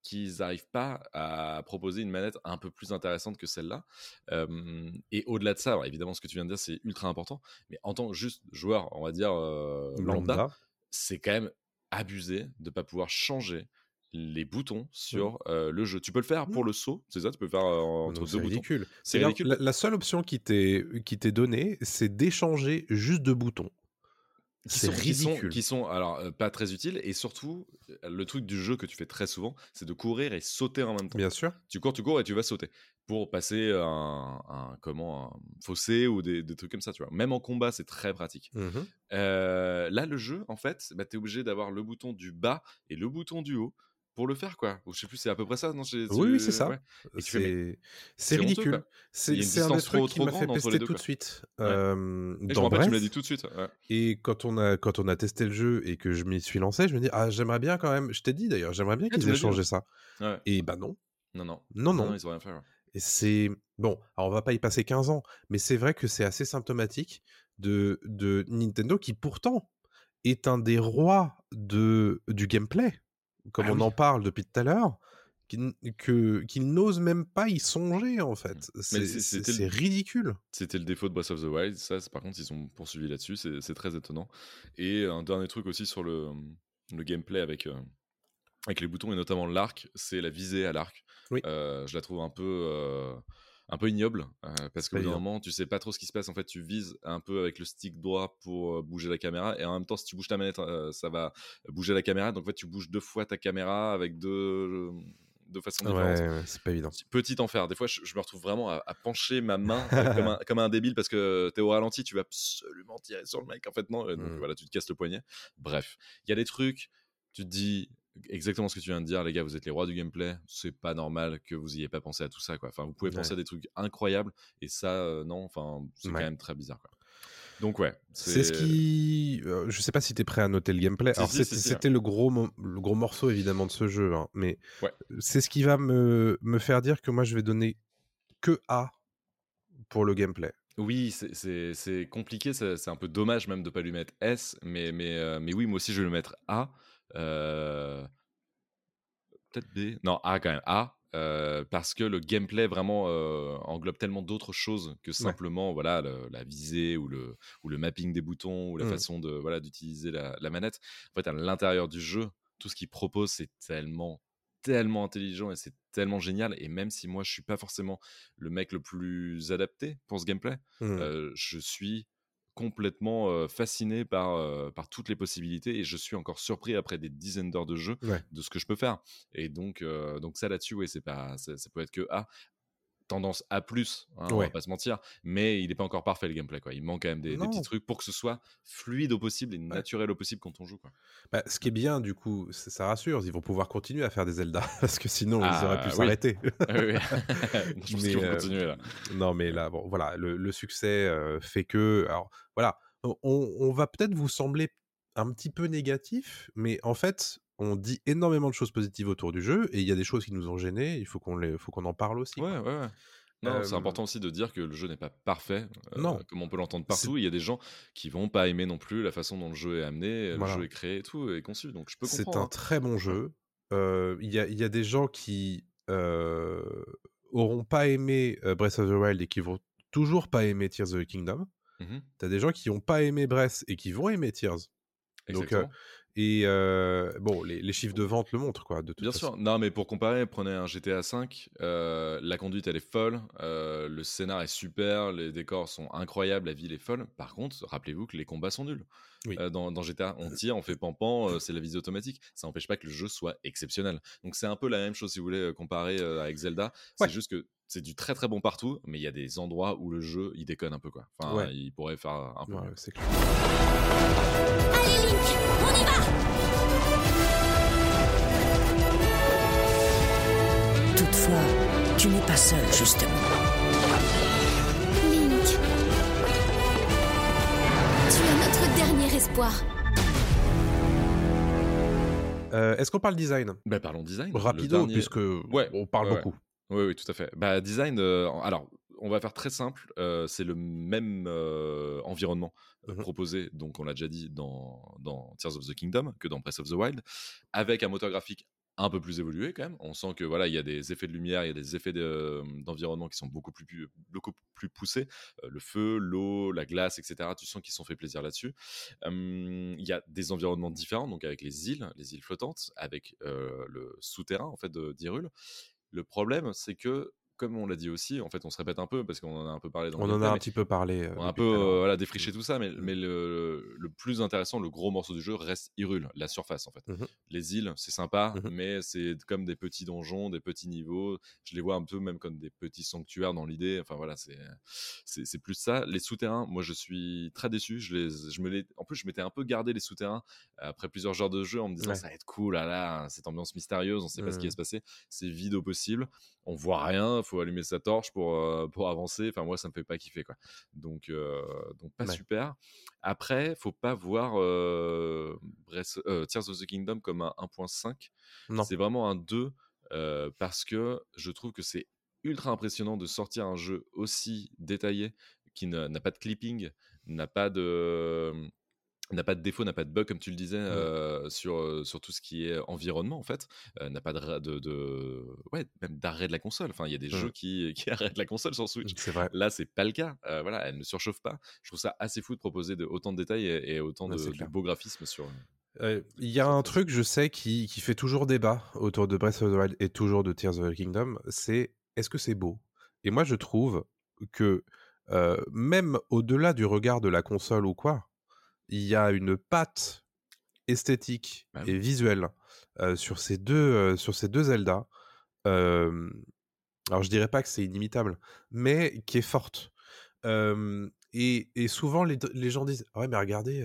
qu'ils n'arrivent pas à proposer une manette un peu plus intéressante que celle-là. Euh, et au-delà de ça, alors évidemment, ce que tu viens de dire, c'est ultra important, mais en tant que juste joueur, on va dire euh, lambda, Lambda. c'est quand même abusé de pas pouvoir changer les boutons sur euh, le jeu. Tu peux le faire pour le saut, c'est ça? Tu peux le faire euh, entre deux boutons. C'est ridicule. La, la seule option qui t'est qui t'est donnée, c'est d'échanger juste deux boutons. Qui sont, qui sont- ridicule. Qui sont, alors euh, pas très utiles et surtout le truc du jeu que tu fais très souvent, c'est de courir et sauter en même temps. Bien sûr. Tu cours, tu cours et tu vas sauter pour passer un, un- comment un fossé ou des, des trucs comme ça. Tu vois. Même en combat, c'est très pratique. Mhm. Euh, là, le jeu, en fait, bah, tu es obligé d'avoir le bouton du bas et le bouton du haut pour le faire, quoi. Ou je sais plus, c'est à peu près ça, non Oui, oui, c'est ça. ouais. Mais C'est ridicule. C'est un des trucs qui m'a fait pester deux, tout de suite Ouais. euh, Et je dans rappelle, tu me l'as dit tout de suite. ouais. Et quand on, a, quand on a testé le jeu et que je m'y suis lancé, je me dis, ah, j'aimerais bien quand même, je t'ai dit d'ailleurs, j'aimerais bien Ah, qu'ils aient changé ça. Et bah non, Non, non. non, non. ils ont rien fait. Et c'est. Bon, alors on va pas y passer 15 ans, mais c'est vrai que c'est assez symptomatique de, de Nintendo qui pourtant est un des rois de, du gameplay, comme Ah on oui. en parle depuis tout à l'heure, qui, n- que- qu'il n'ose même pas y songer en fait. Mais C'est ridicule. C'était le défaut de Breath of the Wild. Ça, par contre, ils ont poursuivi là-dessus. C'est c'est très étonnant. Et un dernier truc aussi sur le, le gameplay avec, euh, avec les boutons et notamment l'arc, c'est la visée à l'arc. Oui. Euh, je la trouve un peu, euh, un peu ignoble euh, parce évident. moment, tu sais pas trop ce qui se passe. En fait, tu vises un peu avec le stick droit pour euh, bouger la caméra et en même temps, si tu bouges ta manette, euh, ça va bouger la caméra. Donc, en fait, tu bouges deux fois ta caméra avec deux, deux façons différentes. Ouais, ouais, c'est pas évident. Petit enfer. Des fois, je, je me retrouve vraiment à, à pencher ma main euh, comme, un, comme un débile parce que t'es au ralenti, tu vas absolument tirer sur le mec. En fait, non. Et donc, Mm. voilà, tu te casses le poignet. Bref, il y a des trucs, tu te dis exactement ce que tu viens de dire, les gars, vous êtes les rois du gameplay. C'est pas normal que vous ayez pas pensé à tout ça, quoi. Enfin, vous pouvez penser Ouais. à des trucs incroyables et ça, euh, non. Enfin, c'est Ouais. quand même très bizarre, quoi. Donc, ouais. C'est ce qui. euh, je sais pas si t'es prêt à noter le gameplay. Si, Alors, si, c'était si, si, c'était le, gros mo- le gros morceau évidemment de ce jeu, hein, mais Ouais. c'est ce qui va me, me faire dire que moi je vais donner que A pour le gameplay. Oui, c'est- compliqué, c'est c'est un peu dommage même de pas lui mettre S, mais, mais, euh, mais oui, moi aussi je vais le mettre A. Euh, Peut-être B. Non, A quand même. A. euh, parce que le gameplay vraiment euh, englobe tellement d'autres choses que simplement voilà le- la visée ou le, ou le mapping des boutons ou la Mm. façon de voilà d'utiliser la, la manette. En fait, à l'intérieur du jeu, tout ce qu'il propose, c'est tellement tellement intelligent et c'est tellement génial. Et même si moi je suis pas forcément le mec le plus adapté pour ce gameplay, euh, je suis complètement euh, fasciné par, euh, par toutes les possibilités et je suis encore surpris après des dizaines d'heures de jeu Ouais. de ce que je peux faire. Et donc, euh, donc ça là-dessus, oui, c'est pas, ça, ça peut être que A. Tendance A, hein, on Ouais. va pas se mentir, mais il n'est pas encore parfait le gameplay. Quoi. Il manque quand même des, petits trucs pour que ce soit fluide au possible et naturel au possible quand on joue. Quoi. Bah, ce qui est bien, du coup, ça rassure, ils vont pouvoir continuer à faire des Zelda, [LAUGHS] parce que sinon, ils Ah, auraient pu oui. s'arrêter. [LAUGHS] Oui, oui. [LAUGHS] je pense Mais, qu'ils vont euh, continuer là. non, mais là, bon, voilà, le, le succès euh, fait que. Alors, voilà, on, on va peut-être vous sembler un petit peu négatif, mais en fait, on dit énormément de choses positives autour du jeu, et il y a des choses qui nous ont gênés, il faut qu'on les- faut qu'on en parle aussi. Ouais, quoi. ouais, ouais. Non, c'est important aussi de dire que le jeu n'est pas parfait, euh, Non. comme on peut l'entendre partout. Il y a des gens qui vont pas aimer non plus la façon dont le jeu est amené, Voilà. le jeu est créé et tout, et conçu. Donc je peux C'est comprendre. un hein. très bon jeu. Euh, Il y, a, y a des gens qui euh, auront pas aimé Breath of the Wild et qui vont toujours pas aimer Tears of the Kingdom. Mhm. T'as des gens qui ont pas aimé Breath et qui vont aimer Tears. Donc, Exactement. Et euh, bon, les, les chiffres de vente le montrent, quoi, de toute Bien façon. sûr. Non, mais pour comparer, prenez un GTA V. euh, la conduite, elle est folle. euh, le scénar est super. Les décors sont incroyables. La ville est folle. Par contre, rappelez-vous que les combats sont nuls. Oui. Dans, dans GTA, on tire, on fait pampan, euh, c'est la visée automatique. Ça n'empêche pas que le jeu soit exceptionnel. Donc c'est un peu la même chose si vous voulez euh, comparer avec Zelda. C'est Ouais. juste que c'est du très très bon partout, mais il y a des endroits où le jeu il déconne un peu quoi. Enfin, Ouais. il pourrait faire un peu. Ouais, mieux. ouais, c'est clair. Allez, Link, on y va Toutefois, tu n'es pas seul, justement. Link. Tu es notre dernier espoir. Euh, Est-ce qu'on parle design? Bah, parlons design. Rapido, dernier- puisque Ouais, on parle ouais. beaucoup. Oui, oui, tout à fait. Bah, design, euh, alors, on va faire très simple. euh, c'est le même euh, environnement euh, Mhm. proposé, donc on l'a déjà dit, dans, dans Tears of the Kingdom que dans Breath of the Wild, avec un moteur graphique un peu plus évolué quand même. On sent que voilà, il y a des effets de lumière, il y a des effets de- d'environnement qui sont beaucoup plus, pu- beaucoup plus poussés. Euh, le feu, l'eau, la glace, etc. Tu sens qu'ils se sont fait plaisir là-dessus. Il y a des environnements différents, donc avec les îles, les îles flottantes, avec euh, le souterrain en fait de- d'Hyrule. Le problème, c'est que, comme on l'a dit aussi, en fait, on se répète un peu parce qu'on en a un peu parlé dans On le en a un petit peu parlé. euh, on a un peu euh, voilà, défriché tout ça, mais, mais le, le plus intéressant, le gros morceau du jeu reste Hyrule, la surface en fait. Mhm. Les îles, c'est sympa, mais c'est comme des petits donjons, des petits niveaux. Je les vois un peu même comme des petits sanctuaires dans l'idée. Enfin voilà, c'est plus ça. Les souterrains, moi je suis très déçu. Je les, je me les, en plus je m'étais un peu gardé les souterrains après plusieurs heures de jeu en me disant Ouais. ça va être cool, là là, cette ambiance mystérieuse, on sait pas ce qui va se passer. C'est vide au possible. On voit rien, faut allumer sa torche pour euh, pour avancer. Enfin moi ça me fait pas kiffer quoi. Donc euh, donc pas Ouais. super. Après, faut pas voir euh, Breath- Tears of the Kingdom comme un 1.5. Non. C'est vraiment un 2 euh, parce que je trouve que c'est ultra impressionnant de sortir un jeu aussi détaillé qui n'a pas de clipping, n'a pas de n'a pas de défaut, n'a pas de bug comme tu le disais euh, sur, sur tout ce qui est environnement en fait, euh, n'a pas de, ra- de, de- ouais même d'arrêt de la console. Enfin, il y a des Mhm. jeux qui, qui [LAUGHS] arrêtent la console sur Switch. C'est vrai. Là, c'est pas le cas. Euh, voilà, elle ne surchauffe pas. Je trouve ça assez fou de proposer de, autant de détails et, et autant Ouais, de, de beaux graphismes sur. Il y a un truc, je sais, qui, qui fait toujours débat autour de Breath of the Wild et toujours de Tears of the Kingdom, c'est est-ce que c'est beau? Et moi, je trouve que même au-delà du regard de la console ou quoi, il y a une patte esthétique Bah et visuelle euh, sur, ces deux, euh, sur ces deux Zelda. euh, alors, je dirais pas que c'est inimitable, mais qui est forte. Et, et souvent, les, les gens disent Ouais, mais regardez,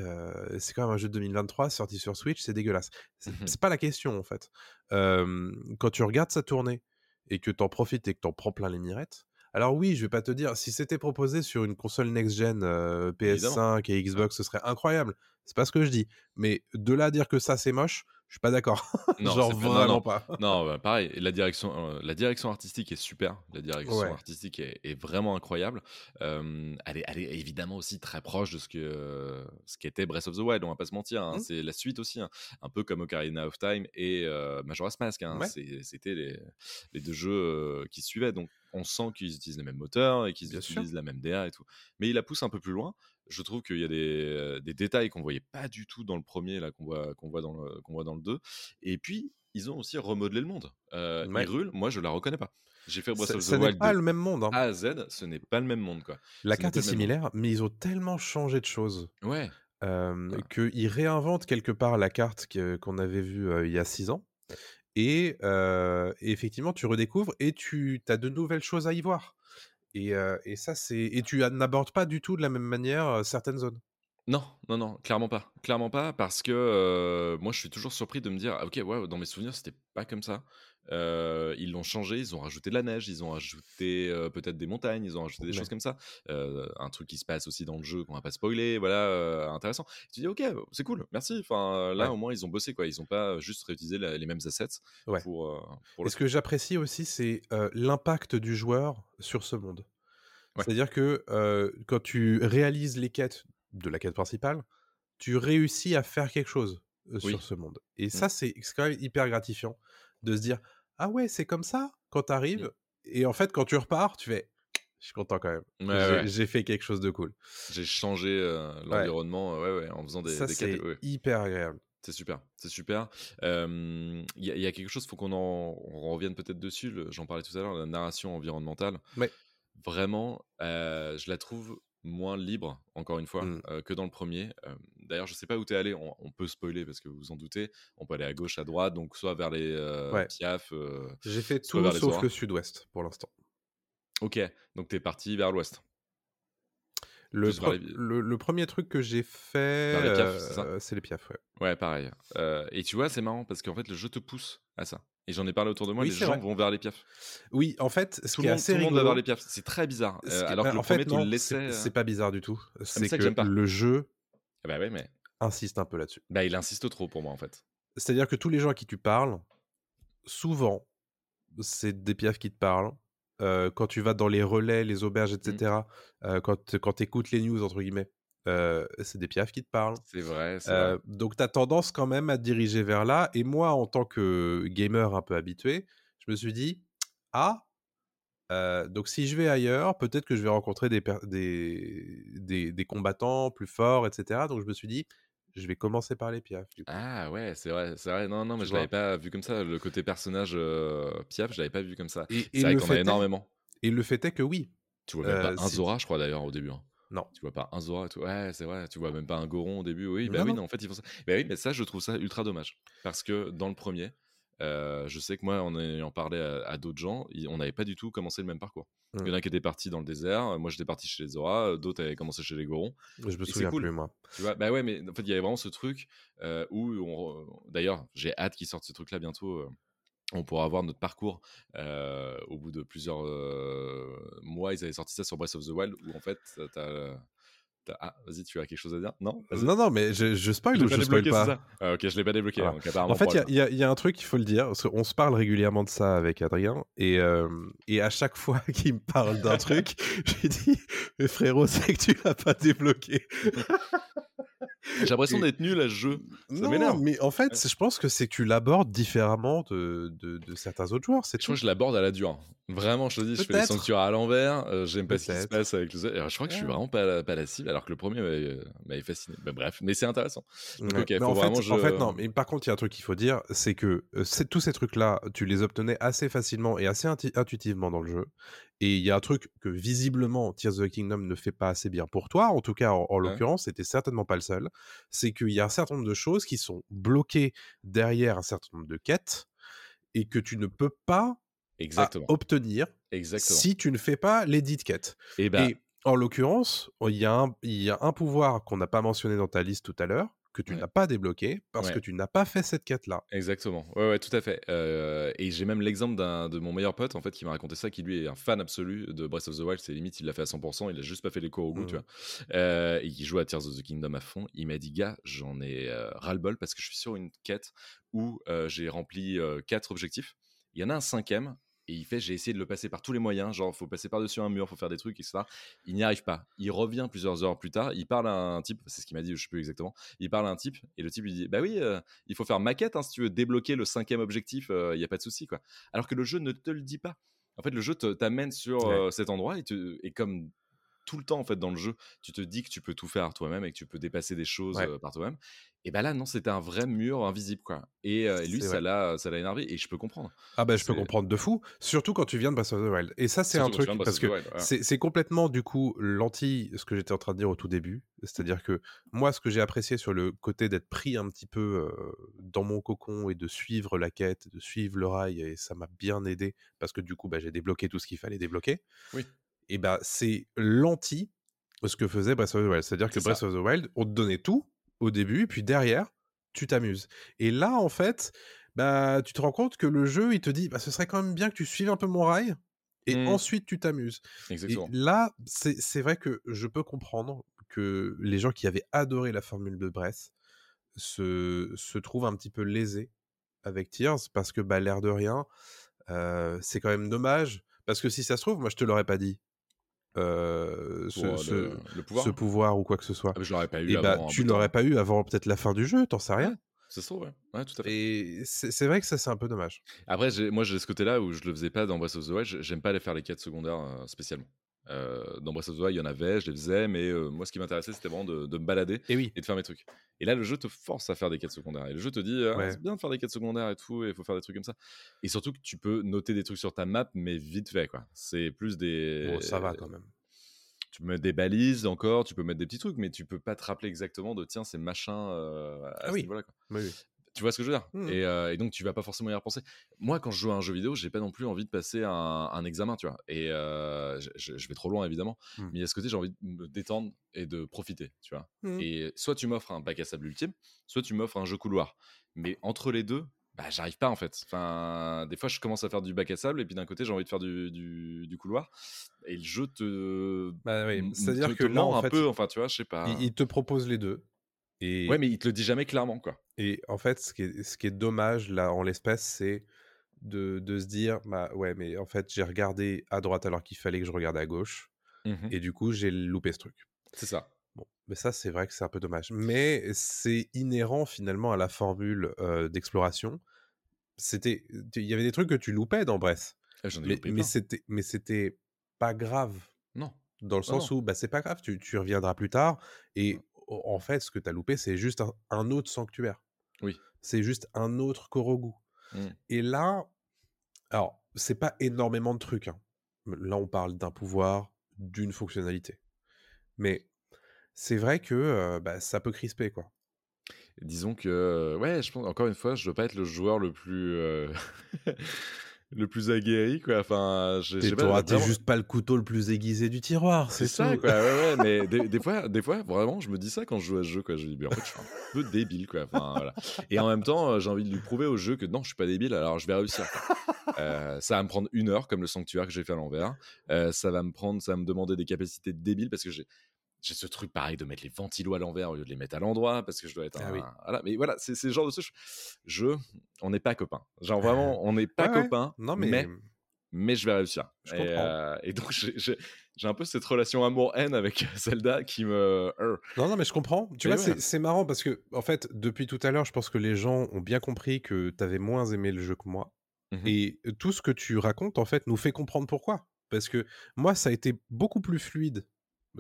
c'est quand même un jeu de 2023 sorti sur Switch, c'est dégueulasse. C'est c'est pas la question, en fait. Quand tu regardes sa tournée et que t'en profites et que t'en prends plein les mirettes, alors oui, je vais pas te dire, si c'était proposé sur une console next-gen euh, PS5 et Xbox, ce serait incroyable. C'est pas ce que je dis. Mais de là à dire que ça, c'est moche, je suis pas d'accord. [LAUGHS] Genre non, vraiment non. pas. [LAUGHS] Non, bah, pareil. La direction, euh, la direction artistique est super. La direction Ouais. artistique est, est vraiment incroyable. Euh, elle, est, elle est évidemment aussi très proche de ce que ce qu'était Breath of the Wild. On va pas se mentir. hein. Mhm. C'est la suite aussi, hein. un peu comme Ocarina of Time et euh, Majora's Mask. hein. Ouais. C'était les, les deux jeux euh, qui suivaient. Donc on sent qu'ils utilisent les mêmes moteurs et qu'ils sûr. utilisent la même DA et tout. Mais il la pousse un peu plus loin. Je trouve qu'il y a des, des détails qu'on voyait pas du tout dans le premier, là qu'on voit, qu'on voit, dans le- qu'on voit dans le 2. Et puis, ils ont aussi remodelé le monde. Euh, Ouais. Hyrule, moi, je la reconnais pas. J'ai fait Breath of the Wild pas de le même monde. hein. A à Z, ce n'est pas le même monde, quoi. La ce carte est similaire, mais ils ont tellement changé de choses Ouais. euh, Ouais. qu'ils réinventent quelque part la carte qu'on avait vue euh, il y a six ans. Et, euh, et effectivement, tu redécouvres et tu as de nouvelles choses à y voir. Et, ça, c'est. Et tu n'abordes pas du tout de la même manière certaines zones? Non, non, non, clairement pas. Clairement pas, parce que moi, je suis toujours surpris de me dire, ah, ok, dans mes souvenirs, c'était pas comme ça. Euh, ils l'ont changé, ils ont rajouté de la neige, ils ont rajouté euh, peut-être des montagnes, ils ont rajouté des Ouais. choses comme ça. Euh, un truc qui se passe aussi dans le jeu qu'on va pas spoiler, voilà, intéressant. Tu dis, ok, c'est cool, merci. Enfin, là, Ouais. au moins, ils ont bossé, quoi. Ils ont pas juste réutilisé la- les mêmes assets Ouais. pour, pour Et ce que j'apprécie aussi, c'est l'impact du joueur sur ce monde. C'est-à-dire que quand tu réalises les quêtes de la quête principale, tu réussis à faire quelque chose Oui. sur ce monde. Et ça, c'est c'est quand même hyper gratifiant de se dire Ah ouais, c'est comme ça quand tu arrives. Mm. Et en fait, quand tu repars, tu fais Je suis content quand même. Ouais, J'ai ouais. fait quelque chose de cool. J'ai changé euh, l'environnement ouais, ouais, en faisant des, ça, des c'est hyper agréable. C'est super, c'est super. Il y, a- y a quelque chose, faut qu'on en on revienne peut-être dessus. J'en parlais tout à l'heure, la narration environnementale. Ouais. Vraiment, euh, je la trouve moins libre, encore une fois, Mm. euh, que dans le premier. D'ailleurs, je sais pas où t'es allé. On, on peut spoiler parce que vous vous en doutez. On peut aller à gauche, à droite, donc soit vers les euh, Ouais. Piaf. euh, J'ai fait tout vers sauf le sud-ouest pour l'instant. Ok, donc t'es parti vers l'ouest. Le, Plus vers pre- les- le, le premier truc que j'ai fait, euh, c'est les piafs, ouais. Ouais, pareil. Euh, et tu vois, c'est marrant parce qu'en fait, le jeu te pousse à ça. Et j'en ai parlé autour de moi, Oui, les gens vrai. vont vers les piafs. Oui, en fait, ce Tout qui est monde, assez tout le monde va vers les piafs. C'est très bizarre. Euh, alors bah, que le en fait, premier, tu non, le laissais. c'est pas bizarre du tout. mais C'est ça que que, j'aime pas. le jeu ah Bah ouais, mais insiste un peu là-dessus. bah, il insiste trop pour moi en fait. C'est-à-dire que tous les gens à qui tu parles, souvent, c'est des piafs qui te parlent. Euh, quand tu vas dans les relais, les auberges, etc., euh, quand, quand tu écoutes les news, entre guillemets, euh, c'est des piafs qui te parlent. C'est vrai, vrai. donc, tu as tendance quand même à te diriger vers là. Et moi, en tant que gamer un peu habitué, je me suis dit, ah, euh, donc si je vais ailleurs, peut-être que je vais rencontrer des, des, des, des combattants plus forts, etc. Donc, je me suis dit, je vais commencer par les du coup. Ah ouais, c'est vrai, c'est vrai. Non, non, mais Tu je l'avais pas vu comme ça. Le côté personnage euh, Piaf, je l'avais pas vu comme ça. C'est vrai qu'on a énormément. et le fait est que oui. Tu vois même Euh, pas un si- Zora, je crois d'ailleurs au début. hein. Non. Tu vois pas un Zora et tout. Ouais, c'est vrai. Tu vois même pas un Goron au début. Oui, bah Non, oui, non, en fait, ils font ça. Bah oui, mais ça, je trouve ça ultra dommage. Parce que dans le premier, euh, je sais que moi, en ayant parlé à, à d'autres gens, on n'avait pas du tout commencé le même parcours. Il y en a qui étaient partis dans le désert. Moi, j'étais parti chez les Zora. D'autres avaient commencé chez les Gorons. Je me souviens cool. plus, moi. Tu vois, bah ouais, mais en fait, il y avait vraiment ce truc euh, où on. D'ailleurs, j'ai hâte qu'ils sortent ce truc-là bientôt. euh, on pourra avoir notre parcours euh, au bout de plusieurs euh, mois. Ils avaient sorti ça sur Breath of the Wild où en fait, t'as. t'as- Ah, vas-y, tu as quelque chose à dire? Non? Non, non, mais je, je spoil ou je pas spoil débloqué, pas ça Ah, Ok, je l'ai pas débloqué. Voilà. Donc apparemment, En fait, il y a- problème. il y, a- il y a un truc qu'il faut le dire. parce qu'on se parle régulièrement de ça avec Adrien. Et, euh, et à chaque [LAUGHS] fois qu'il me parle d'un truc, [LAUGHS] je lui dis Mais frérot, c'est que tu l'as pas débloqué. [LAUGHS] J'ai l'impression Et- d'être nul à ce jeu. Ça non, m'énerve. mais en fait, je pense que c'est que tu l'abordes différemment de, de, de certains autres joueurs. C'est Je crois que je l'aborde à la dure. Vraiment, je te dis, je fais les sanctuaires à l'envers. euh, J'aime pas ce qui se passe avec les autres. Je crois que je suis vraiment pas la, pas la cible, alors que le premier m'avait euh, m'avait fasciné. Bah, bref, mais c'est intéressant. Donc, Ouais. ok, mais faut en, fait, en fait, non. Mais par contre, il y a un truc qu'il faut dire c'est que euh, c'est- tous ces trucs-là, tu les obtenais assez facilement et assez intuitivement dans le jeu. Et il y a un truc que visiblement Tears of the Kingdom ne fait pas assez bien pour toi, en tout cas, en, en Ouais. l'occurrence, c'était certainement pas le seul. C'est qu'il y a un certain nombre de choses qui sont bloquées derrière un certain nombre de quêtes et que tu ne peux pas Exactement. obtenir Exactement. si tu ne fais pas les dites quêtes. Et bah, Et en l'occurrence, y, il y a un pouvoir qu'on n'a pas mentionné dans ta liste tout à l'heure, que tu Ouais. n'as pas débloqué, parce Ouais. que tu n'as pas fait cette quête-là. Exactement. Ouais, ouais, tout à fait. Euh, et j'ai même l'exemple d'un de mon meilleur pote en fait qui m'a raconté ça, qui lui est un fan absolu de Breath of the Wild. C'est limite, il l'a fait à 100%. Il a juste pas fait les cours au goût, tu vois. Euh, et qui joue à Tears of the Kingdom à fond. Il m'a dit, gars, j'en ai euh, ras-le-bol parce que je suis sur une quête où euh, j'ai rempli quatre objectifs. Il y en a un cinquième. Et il fait, j'ai essayé de le passer par tous les moyens, genre faut passer par-dessus un mur, faut faire des trucs, etc. Il n'y arrive pas. Il revient plusieurs heures plus tard, il parle à un type, c'est ce qu'il m'a dit, je sais plus exactement. Il parle à un type et le type lui dit, bah oui, euh, il faut faire maquette hein, si tu veux débloquer le cinquième objectif, il n'y a pas de souci quoi. Alors que le jeu ne te le dit pas. En fait, le jeu t'amène sur Ouais. euh, cet endroit et, te- et comme tout le temps en fait dans le jeu, tu te dis que tu peux tout faire toi-même et que tu peux dépasser des choses Ouais. euh, par toi-même. Et bah là non, c'était un vrai mur invisible quoi. Et, euh, lui ça l'a ça l'a énervé et je peux comprendre. Ah bah je peux comprendre de fou, surtout quand tu viens de Breath of the Wild. Et ça c'est un truc, parce que c'est complètement du coup l'anti, ce que j'étais en train de dire au tout début. C'est-à-dire que moi ce que j'ai apprécié sur le côté d'être pris un petit peu euh, dans mon cocon et de suivre la quête, de suivre le rail, et ça m'a bien aidé, parce que du coup bah, j'ai débloqué tout ce qu'il fallait débloquer. Oui. Et bah c'est l'anti ce que faisait Breath of the Wild. C'est-à-dire que Breath ça. of the Wild, on te donnait tout au début, et puis derrière, tu t'amuses. Et là, en fait, bah, tu te rends compte que le jeu, il te dit, bah, ce serait quand même bien que tu suives un peu mon rail, et Mm. ensuite tu t'amuses. Là, c'est vrai que je peux comprendre que les gens qui avaient adoré la formule de Breath se, se trouvent un petit peu lésés avec Tears, parce que bah, l'air de rien, euh, c'est quand même dommage, parce que si ça se trouve, moi je te l'aurais pas dit. Euh, ce, euh, ce- le, le pouvoir. ce pouvoir ou quoi que ce soit. Ah, je l'aurais pas eu Et bah, avant tu bout de temps. l'aurais pas eu avant peut-être la fin du jeu, t'en sais rien. Ça se trouve, ouais. Ouais, tout à fait. Et c'est vrai que ça, c'est un peu dommage. Après, moi, j'ai ce côté-là où je le faisais pas dans Breath of the Wild. j'ai- J'aime pas aller faire les quêtes secondaires euh, spécialement. Euh, dans Breath of the Wild, il y en avait, je les faisais, mais euh, moi, ce qui m'intéressait, c'était vraiment de, de me balader Et oui. et de faire mes trucs. Et là, le jeu te force à faire des quêtes secondaires. Et le jeu te dit, ah, Ouais. c'est bien de faire des quêtes secondaires et tout, et il faut faire des trucs comme ça. Et surtout que tu peux noter des trucs sur ta map, mais vite fait, quoi. C'est plus des. Bon, ça va quand même. Tu peux mettre des balises encore, tu peux mettre des petits trucs, mais tu peux pas te rappeler exactement de tiens, c'est machin euh, à Ah ce oui. niveau-là. oui. Tu vois ce que je veux dire? Et, euh, et donc tu vas pas forcément y repenser. Moi, quand je joue à un jeu vidéo, j'ai pas non plus envie de passer un, un examen, tu vois. Et euh, je, vais trop loin évidemment, Mhm. mais à ce côté, j'ai envie de me détendre et de profiter, tu vois. Mhm. Et soit tu m'offres un bac à sable ultime, soit tu m'offres un jeu couloir. Mais entre les deux, bah, j'arrive pas en fait. Enfin, des fois, je commence à faire du bac à sable et puis d'un côté, j'ai envie de faire du, du- du couloir. Et le jeu te. Bah oui, c'est-à-dire que là, en un fait, peu, enfin, tu vois, je sais pas. il, il te propose les deux. Et, Ouais, mais il te le dit jamais clairement, quoi. et en fait, ce qui est, ce qui est dommage là en l'espèce, c'est de, de se dire, bah ouais, mais en fait, j'ai regardé à droite alors qu'il fallait que je regarde à gauche, Mhm. et du coup, j'ai loupé ce truc. C'est ça. Bon, mais ça, c'est vrai que c'est un peu dommage. Mais c'est inhérent finalement à la formule euh, d'exploration. C'était, il y avait des trucs que tu loupais dans Breath, Ah, ai mais, mais c'était, mais c'était pas grave Non. dans le Non, sens où bah, c'est pas grave, tu, tu reviendras plus tard. Et o- en fait, ce que tu as loupé, c'est juste un, un autre sanctuaire. Oui. C'est juste un autre Korogu. Mm. Et là, alors, c'est pas énormément de trucs. hein. Là, on parle d'un pouvoir, d'une fonctionnalité. Mais c'est vrai que euh, bah, ça peut crisper, quoi. Disons que, euh, ouais, je pense, encore une fois, je dois pas être le joueur le plus. euh, [LAUGHS] le plus aguerri, quoi. Enfin, j'ai j'ai T'es pas t'es juste pas le couteau le plus aiguisé du tiroir, C'est ça, quoi. Ouais, ouais, mais [LAUGHS] des, des fois, des fois, vraiment, je me dis ça quand je joue à ce jeu, quoi. Je dis, mais en fait, je suis un peu débile, quoi. Enfin, voilà. Et en même temps, euh, j'ai envie de lui prouver au jeu que non, je suis pas débile, alors je vais réussir. quoi. Euh, ça va me prendre une heure, comme le sanctuaire que j'ai fait à l'envers. Euh, ça va me prendre, ça va me demander des capacités débiles parce que j'ai. J'ai ce truc pareil de mettre les ventilos à l'envers au lieu de les mettre à l'endroit parce que je dois être Ah un. oui. Voilà. Mais voilà, c'est le genre de truc. Je, on n'est pas copains. Genre vraiment, on n'est pas Ouais, ouais. copains. Non, mais, mais mais je vais réussir. Je et, comprends. euh, et donc, j'ai- un peu cette relation amour-haine avec Zelda qui me. euh, Non, non, mais je comprends. Tu Mais vois, ouais. c'est- marrant parce que, en fait, depuis tout à l'heure, je pense que les gens ont bien compris que tu avais moins aimé le jeu que moi. Mhm. Et tout ce que tu racontes, en fait, nous fait comprendre pourquoi. Parce que moi, ça a été beaucoup plus fluide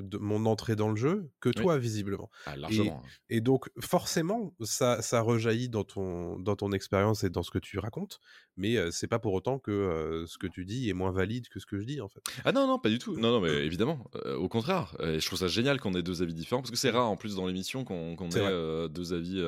de mon entrée dans le jeu que toi, visiblement. ah, largement. Et donc, forcément, ça, ça rejaillit dans ton, dans ton expérience et dans ce que tu racontes. Mais euh, c'est pas pour autant que euh, ce que tu dis est moins valide que ce que je dis, en fait. Ah non, non, pas du tout. Non, non, mais évidemment, euh, au contraire. Et je trouve ça génial qu'on ait deux avis différents parce que c'est rare en plus dans l'émission qu'on ait deux avis.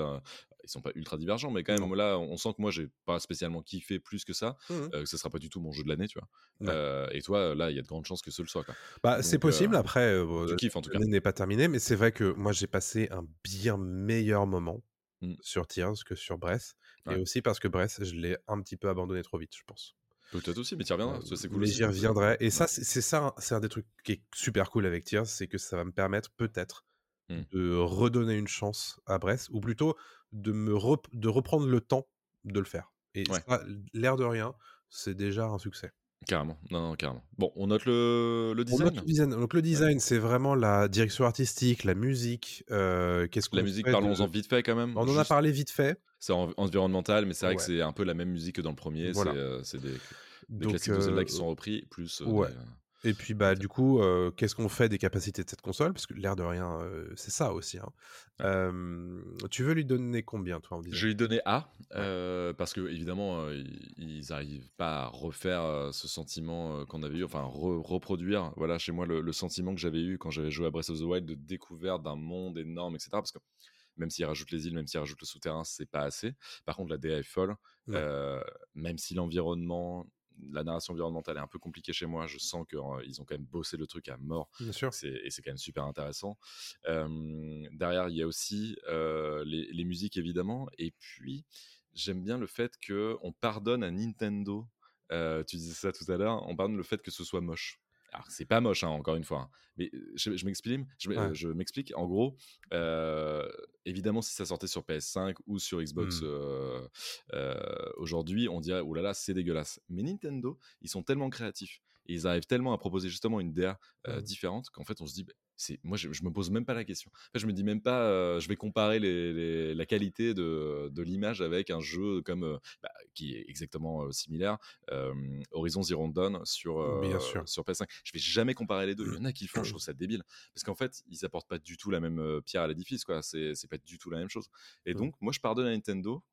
Euh, ils sont pas ultra divergents, mais quand même, là, on sent que moi, j'ai pas spécialement kiffé plus que ça. Mhm. euh, que ce sera pas du tout mon jeu de l'année, tu vois. Ouais. Euh, et toi, là, il y a de grandes chances que ce le soit. Quoi. Bah, c'est possible. euh, Après, euh, Tu kiffes en tout cas. l'année n'est pas terminée, mais c'est vrai que moi, j'ai passé un bien meilleur moment Mm. sur Tears que sur Breath. Ouais. Et aussi parce que Breath, je l'ai un petit peu abandonné trop vite, je pense. Peut-être aussi, mais tu reviendras. Euh, c'est cool. mais j'y reviendrai. Et ça, c'est ça, c'est un des trucs qui est super cool avec Tears, c'est que ça va me permettre peut-être Mm. de redonner une chance à Breath, ou plutôt de me rep- de reprendre le temps de le faire. Et Ouais. l'air de rien, c'est déjà un succès. Carrément. Non, non, carrément. Bon, on note le, le On design. note le design. Donc le design, c'est vraiment la direction artistique, la musique. euh, Qu'est-ce qu'on La musique, de- parlons-en vite fait quand même. On en a parlé vite fait. C'est en- environnemental, mais c'est vrai que c'est un peu la même musique que dans le premier. Voilà. C'est euh, c'est des, des Donc, classiques de Zelda qui euh, sont repris, plus. euh, ouais. des, euh, Et puis bah du coup, euh, qu'est-ce qu'on fait des capacités de cette console? Parce que l'air de rien, euh, c'est ça aussi. hein. Euh, tu veux lui donner combien toi en Je vais lui donner A, euh, parce que évidemment, ils- n'arrivent pas à refaire ce sentiment qu'on avait eu, enfin re- reproduire, voilà, chez moi, le, le sentiment que j'avais eu quand j'avais joué à Breath of the Wild de découverte d'un monde énorme, etc. Parce que même s'ils rajoutent les îles, même s'ils rajoutent le souterrain, c'est pas assez. Par contre, la DA est folle, Ouais. euh, même si l'environnement, la narration environnementale est un peu compliquée chez moi, je sens qu'ils ont quand même bossé le truc à mort. Bien sûr. Et c'est quand même super intéressant. Euh, derrière, il y a aussi euh, les, les musiques évidemment, et puis j'aime bien le fait que on pardonne à Nintendo. euh, tu disais ça tout à l'heure, on pardonne le fait que ce soit moche. Alors c'est pas moche, hein, encore une fois. hein, mais je, je m'explique. Je, m- Ouais. euh, je m'explique. En gros, euh, évidemment, si ça sortait sur PS5 ou sur Xbox Mm. euh, euh, aujourd'hui, on dirait oh là là, c'est dégueulasse. Mais Nintendo, ils sont tellement créatifs et ils arrivent tellement à proposer justement une DA Mm. différente qu'en fait, on se dit bah, c'est moi je, je me pose même pas la question. En fait, je me dis même pas, euh, je vais comparer les, les- la qualité de, de l'image avec un jeu comme euh, bah, qui est exactement euh, similaire, Horizon Zero Dawn sur Bien sûr. sur PS5. Je vais jamais comparer les deux. Il y en a qui font, je trouve [CLEARS THROAT] ça débile parce qu'en fait ils apportent pas du tout la même pierre à l'édifice quoi. C'est pas du tout la même chose. Et Mm. donc moi je pardonne à Nintendo,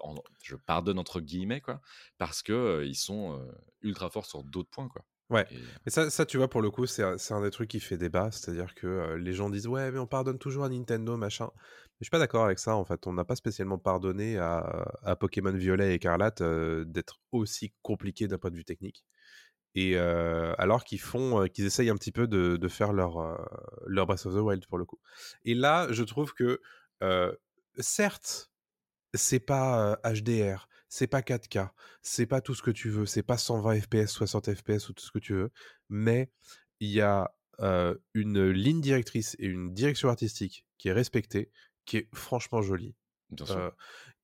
en- je pardonne entre guillemets quoi, parce que euh, ils sont euh, ultra forts sur d'autres points quoi. Ouais. Et- Mais ça, ça, tu vois, pour le coup, c'est un, des trucs qui fait débat. C'est-à-dire que euh, les gens disent Ouais, mais on pardonne toujours à Nintendo, machin. Mais je suis pas d'accord avec ça, en fait. On n'a pas spécialement pardonné à, à Pokémon Violet et Écarlate euh, d'être aussi compliqué d'un point de vue technique. Et euh, alors qu'ils font, qu'ils essayent un petit peu de, de faire leur, leur Breath of the Wild pour le coup. Et là, je trouve que, certes, c'est pas HDR, c'est pas 4K, c'est pas tout ce que tu veux, c'est pas 120 FPS, 60 FPS ou tout ce que tu veux, mais il y a euh, une ligne directrice et une direction artistique qui est respectée, qui est franchement jolie, Bien sûr. euh,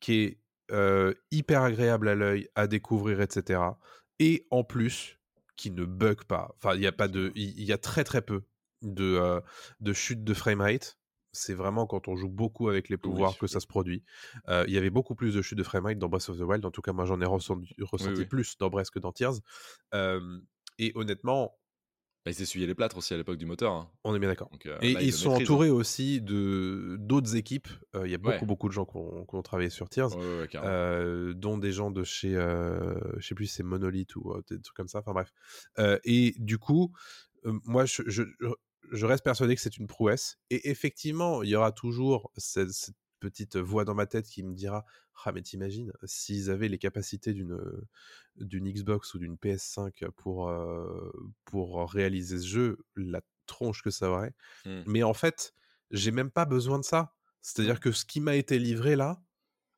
qui est euh, hyper agréable à l'œil, à découvrir, etc. Et en plus, qui ne bug pas. Enfin, il y a pas de, il y a très très peu de, de chute de framerate. C'est vraiment quand on joue beaucoup avec les pouvoirs Oui, que ça se produit. Euh, Il y avait beaucoup plus de chute de framerate dans Breath of the Wild. En tout cas, moi, j'en ai ressenti, ressenti oui. plus dans Breath que dans Tears. Euh, et honnêtement, Bah, ils s'essuyaient les plâtres aussi à l'époque du moteur. hein. on est bien d'accord. Euh, Et là, ils sont hein. entourés aussi de d'autres équipes. Il y a beaucoup Ouais. beaucoup de gens qui ont, travaillé sur Tears. Ouais, ouais, dont des gens de chez, je sais plus si c'est Monolith ou des trucs comme ça, enfin bref. Et du coup, moi, je, je, je reste persuadé que c'est une prouesse. Et effectivement, il y aura toujours cette, cette petite voix dans ma tête qui me dira Ah, mais t'imagines, s'ils avaient les capacités d'une d'une Xbox ou d'une PS5 pour, euh, pour réaliser ce jeu, la tronche que ça aurait. Hmm. Mais en fait, j'ai même pas besoin de ça. C'est-à-dire que ce qui m'a été livré là,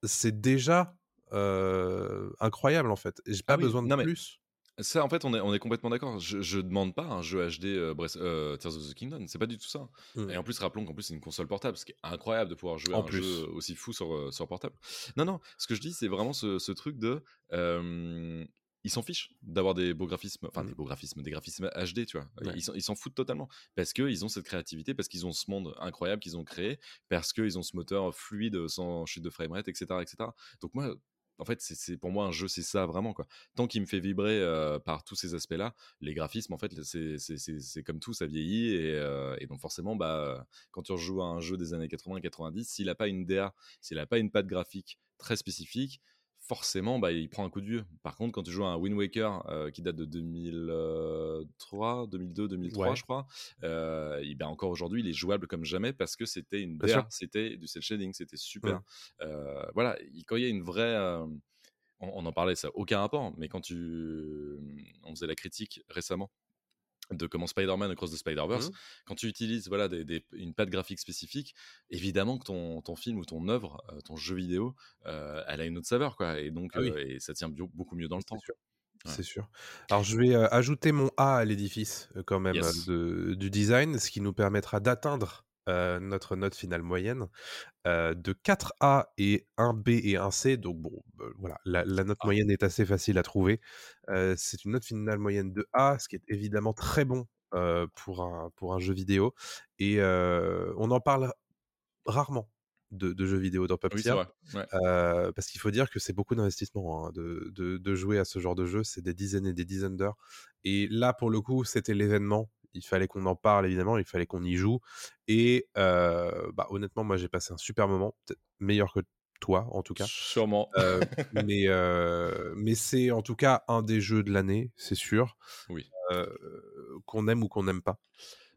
c'est déjà euh, incroyable en fait. J'ai pas Ah oui, besoin de non, plus. Ça, en fait, on est, on est complètement d'accord. Je, je demande pas un jeu HD euh, Breath- euh, Tears of the Kingdom. C'est pas du tout ça. Mm. Et en plus, rappelons qu'en plus, c'est une console portable, ce qui est incroyable de pouvoir jouer En à un plus. jeu aussi fou sur, euh, sur portable. Non, non, ce que je dis, c'est vraiment ce, ce truc de. euh, ils s'en fichent d'avoir des beaux graphismes, enfin Mm. des beaux graphismes, des graphismes HD, tu vois. Ouais. Ils s'en- Ils s'en foutent totalement. Parce qu'ils ont cette créativité, parce qu'ils ont ce monde incroyable qu'ils ont créé, parce qu'ils ont ce moteur fluide sans chute de framerate, etc. etc. Donc moi, en fait, c'est- pour moi un jeu, c'est ça vraiment quoi. Tant qu'il me fait vibrer par tous ces aspects-là, les graphismes, en fait, c'est- comme tout, ça vieillit et, donc forcément, bah, quand tu rejoues à un jeu des années 80-90, s'il n'a pas une DA, s'il n'a pas une patte graphique très spécifique, forcément, bah, il prend un coup de vieux. Par contre, quand tu joues à un Wind Waker euh, qui date de 2003, 2002, 2003, Ouais. je crois, euh, et ben encore aujourd'hui, il est jouable comme jamais parce que c'était une c'était du cel shading, c'était super. Euh, voilà, il- quand il y a une vraie. euh, on, on en parlait, ça n'a aucun rapport, mais quand tu. On faisait la critique récemment de comment Spider-Man Across the Spider-Verse, Mhm. quand tu utilises voilà, des, des- une patte graphique spécifique, évidemment que ton, ton film ou ton œuvre, euh, ton jeu vidéo, euh, elle a une autre saveur, quoi. Et donc, Ah oui. euh, et ça tient beaucoup mieux dans le temps. C'est sûr. Ouais. C'est sûr. Alors, je vais ajouter mon A à l'édifice, quand même, Yes. de- du design, ce qui nous permettra d'atteindre euh, notre note finale moyenne euh, de 4A et 1B et 1C. Donc, bon, euh, voilà, la, la note Ah. moyenne est assez facile à trouver. C'est une note finale moyenne de A, ce qui est évidemment très bon pour, un, pour un jeu vidéo. Et on en parle rarement de, de jeux vidéo dans Pop Oui. Ouais. Parce qu'il faut dire que c'est beaucoup d'investissement hein, de, de- de jouer à ce genre de jeu, c'est des dizaines et des dizaines d'heures. Et là, pour le coup, c'était l'événement. Il fallait qu'on en parle, évidemment, il fallait qu'on y joue. Et euh, bah, honnêtement, moi, j'ai passé un super moment, peut-être meilleur que toi, en tout cas. Sûrement. Euh, [LAUGHS] mais euh, mais c'est en tout cas un des jeux de l'année, c'est sûr. Oui. Qu'on aime ou qu'on n'aime pas.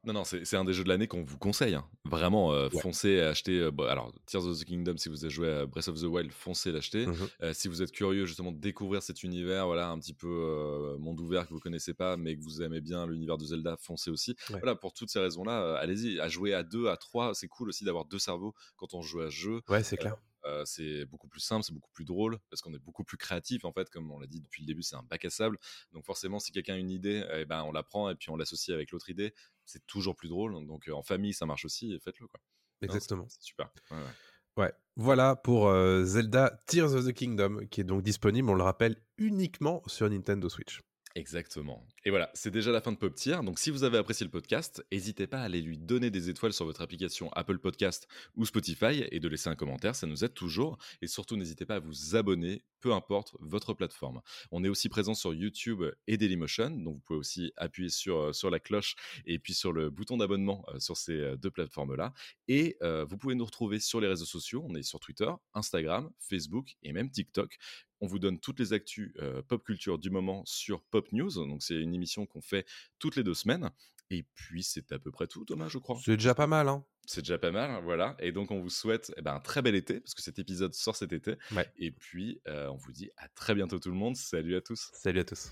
Non, non, c'est un des jeux de l'année qu'on vous conseille. hein. Vraiment, euh, Ouais. foncez à acheter. euh, bah, alors, Tears of the Kingdom, si vous avez joué à Breath of the Wild, foncez l'acheter. Mhm. Euh, si vous êtes curieux justement de découvrir cet univers, voilà, un petit peu euh, monde ouvert que vous connaissez pas, mais que vous aimez bien l'univers de Zelda, foncez aussi. Ouais. Voilà, pour toutes ces raisons-là, allez-y, à jouer à deux, à trois, c'est cool aussi d'avoir deux cerveaux quand on joue à ce jeu. Ouais, c'est clair. Euh, c'est beaucoup plus simple, c'est beaucoup plus drôle parce qu'on est beaucoup plus créatif en fait, comme on l'a dit depuis le début, c'est un bac à sable. Donc forcément, si quelqu'un a une idée, eh ben on la prend et puis on l'associe avec l'autre idée. C'est toujours plus drôle. Donc euh, en famille, ça marche aussi. et Faites-le quoi. Exactement. C'est super. Ouais, ouais. Ouais, voilà pour euh, Zelda Tears of the Kingdom, qui est donc disponible, on le rappelle, uniquement sur Nintendo Switch. Exactement. Et voilà, c'est déjà la fin de Pop Tier. Donc si vous avez apprécié le podcast, n'hésitez pas à aller lui donner des étoiles sur votre application Apple Podcast ou Spotify et de laisser un commentaire, ça nous aide toujours. Et surtout, n'hésitez pas à vous abonner, peu importe votre plateforme. On est aussi présent sur YouTube et Dailymotion, donc vous pouvez aussi appuyer sur, euh, sur la cloche et puis sur le bouton d'abonnement euh, sur ces euh, deux plateformes-là. Et vous pouvez nous retrouver sur les réseaux sociaux, on est sur Twitter, Instagram, Facebook et même TikTok. On vous donne toutes les actus pop culture du moment sur Pop News. Donc, c'est une émission qu'on fait toutes les deux semaines. Et puis, c'est à peu près tout, Thomas, je crois. C'est déjà pas mal, hein C'est déjà pas mal, voilà. Et donc, on vous souhaite eh ben, un très bel été, parce que cet épisode sort cet été. Et puis, on vous dit à très bientôt, tout le monde. Salut à tous. Salut à tous.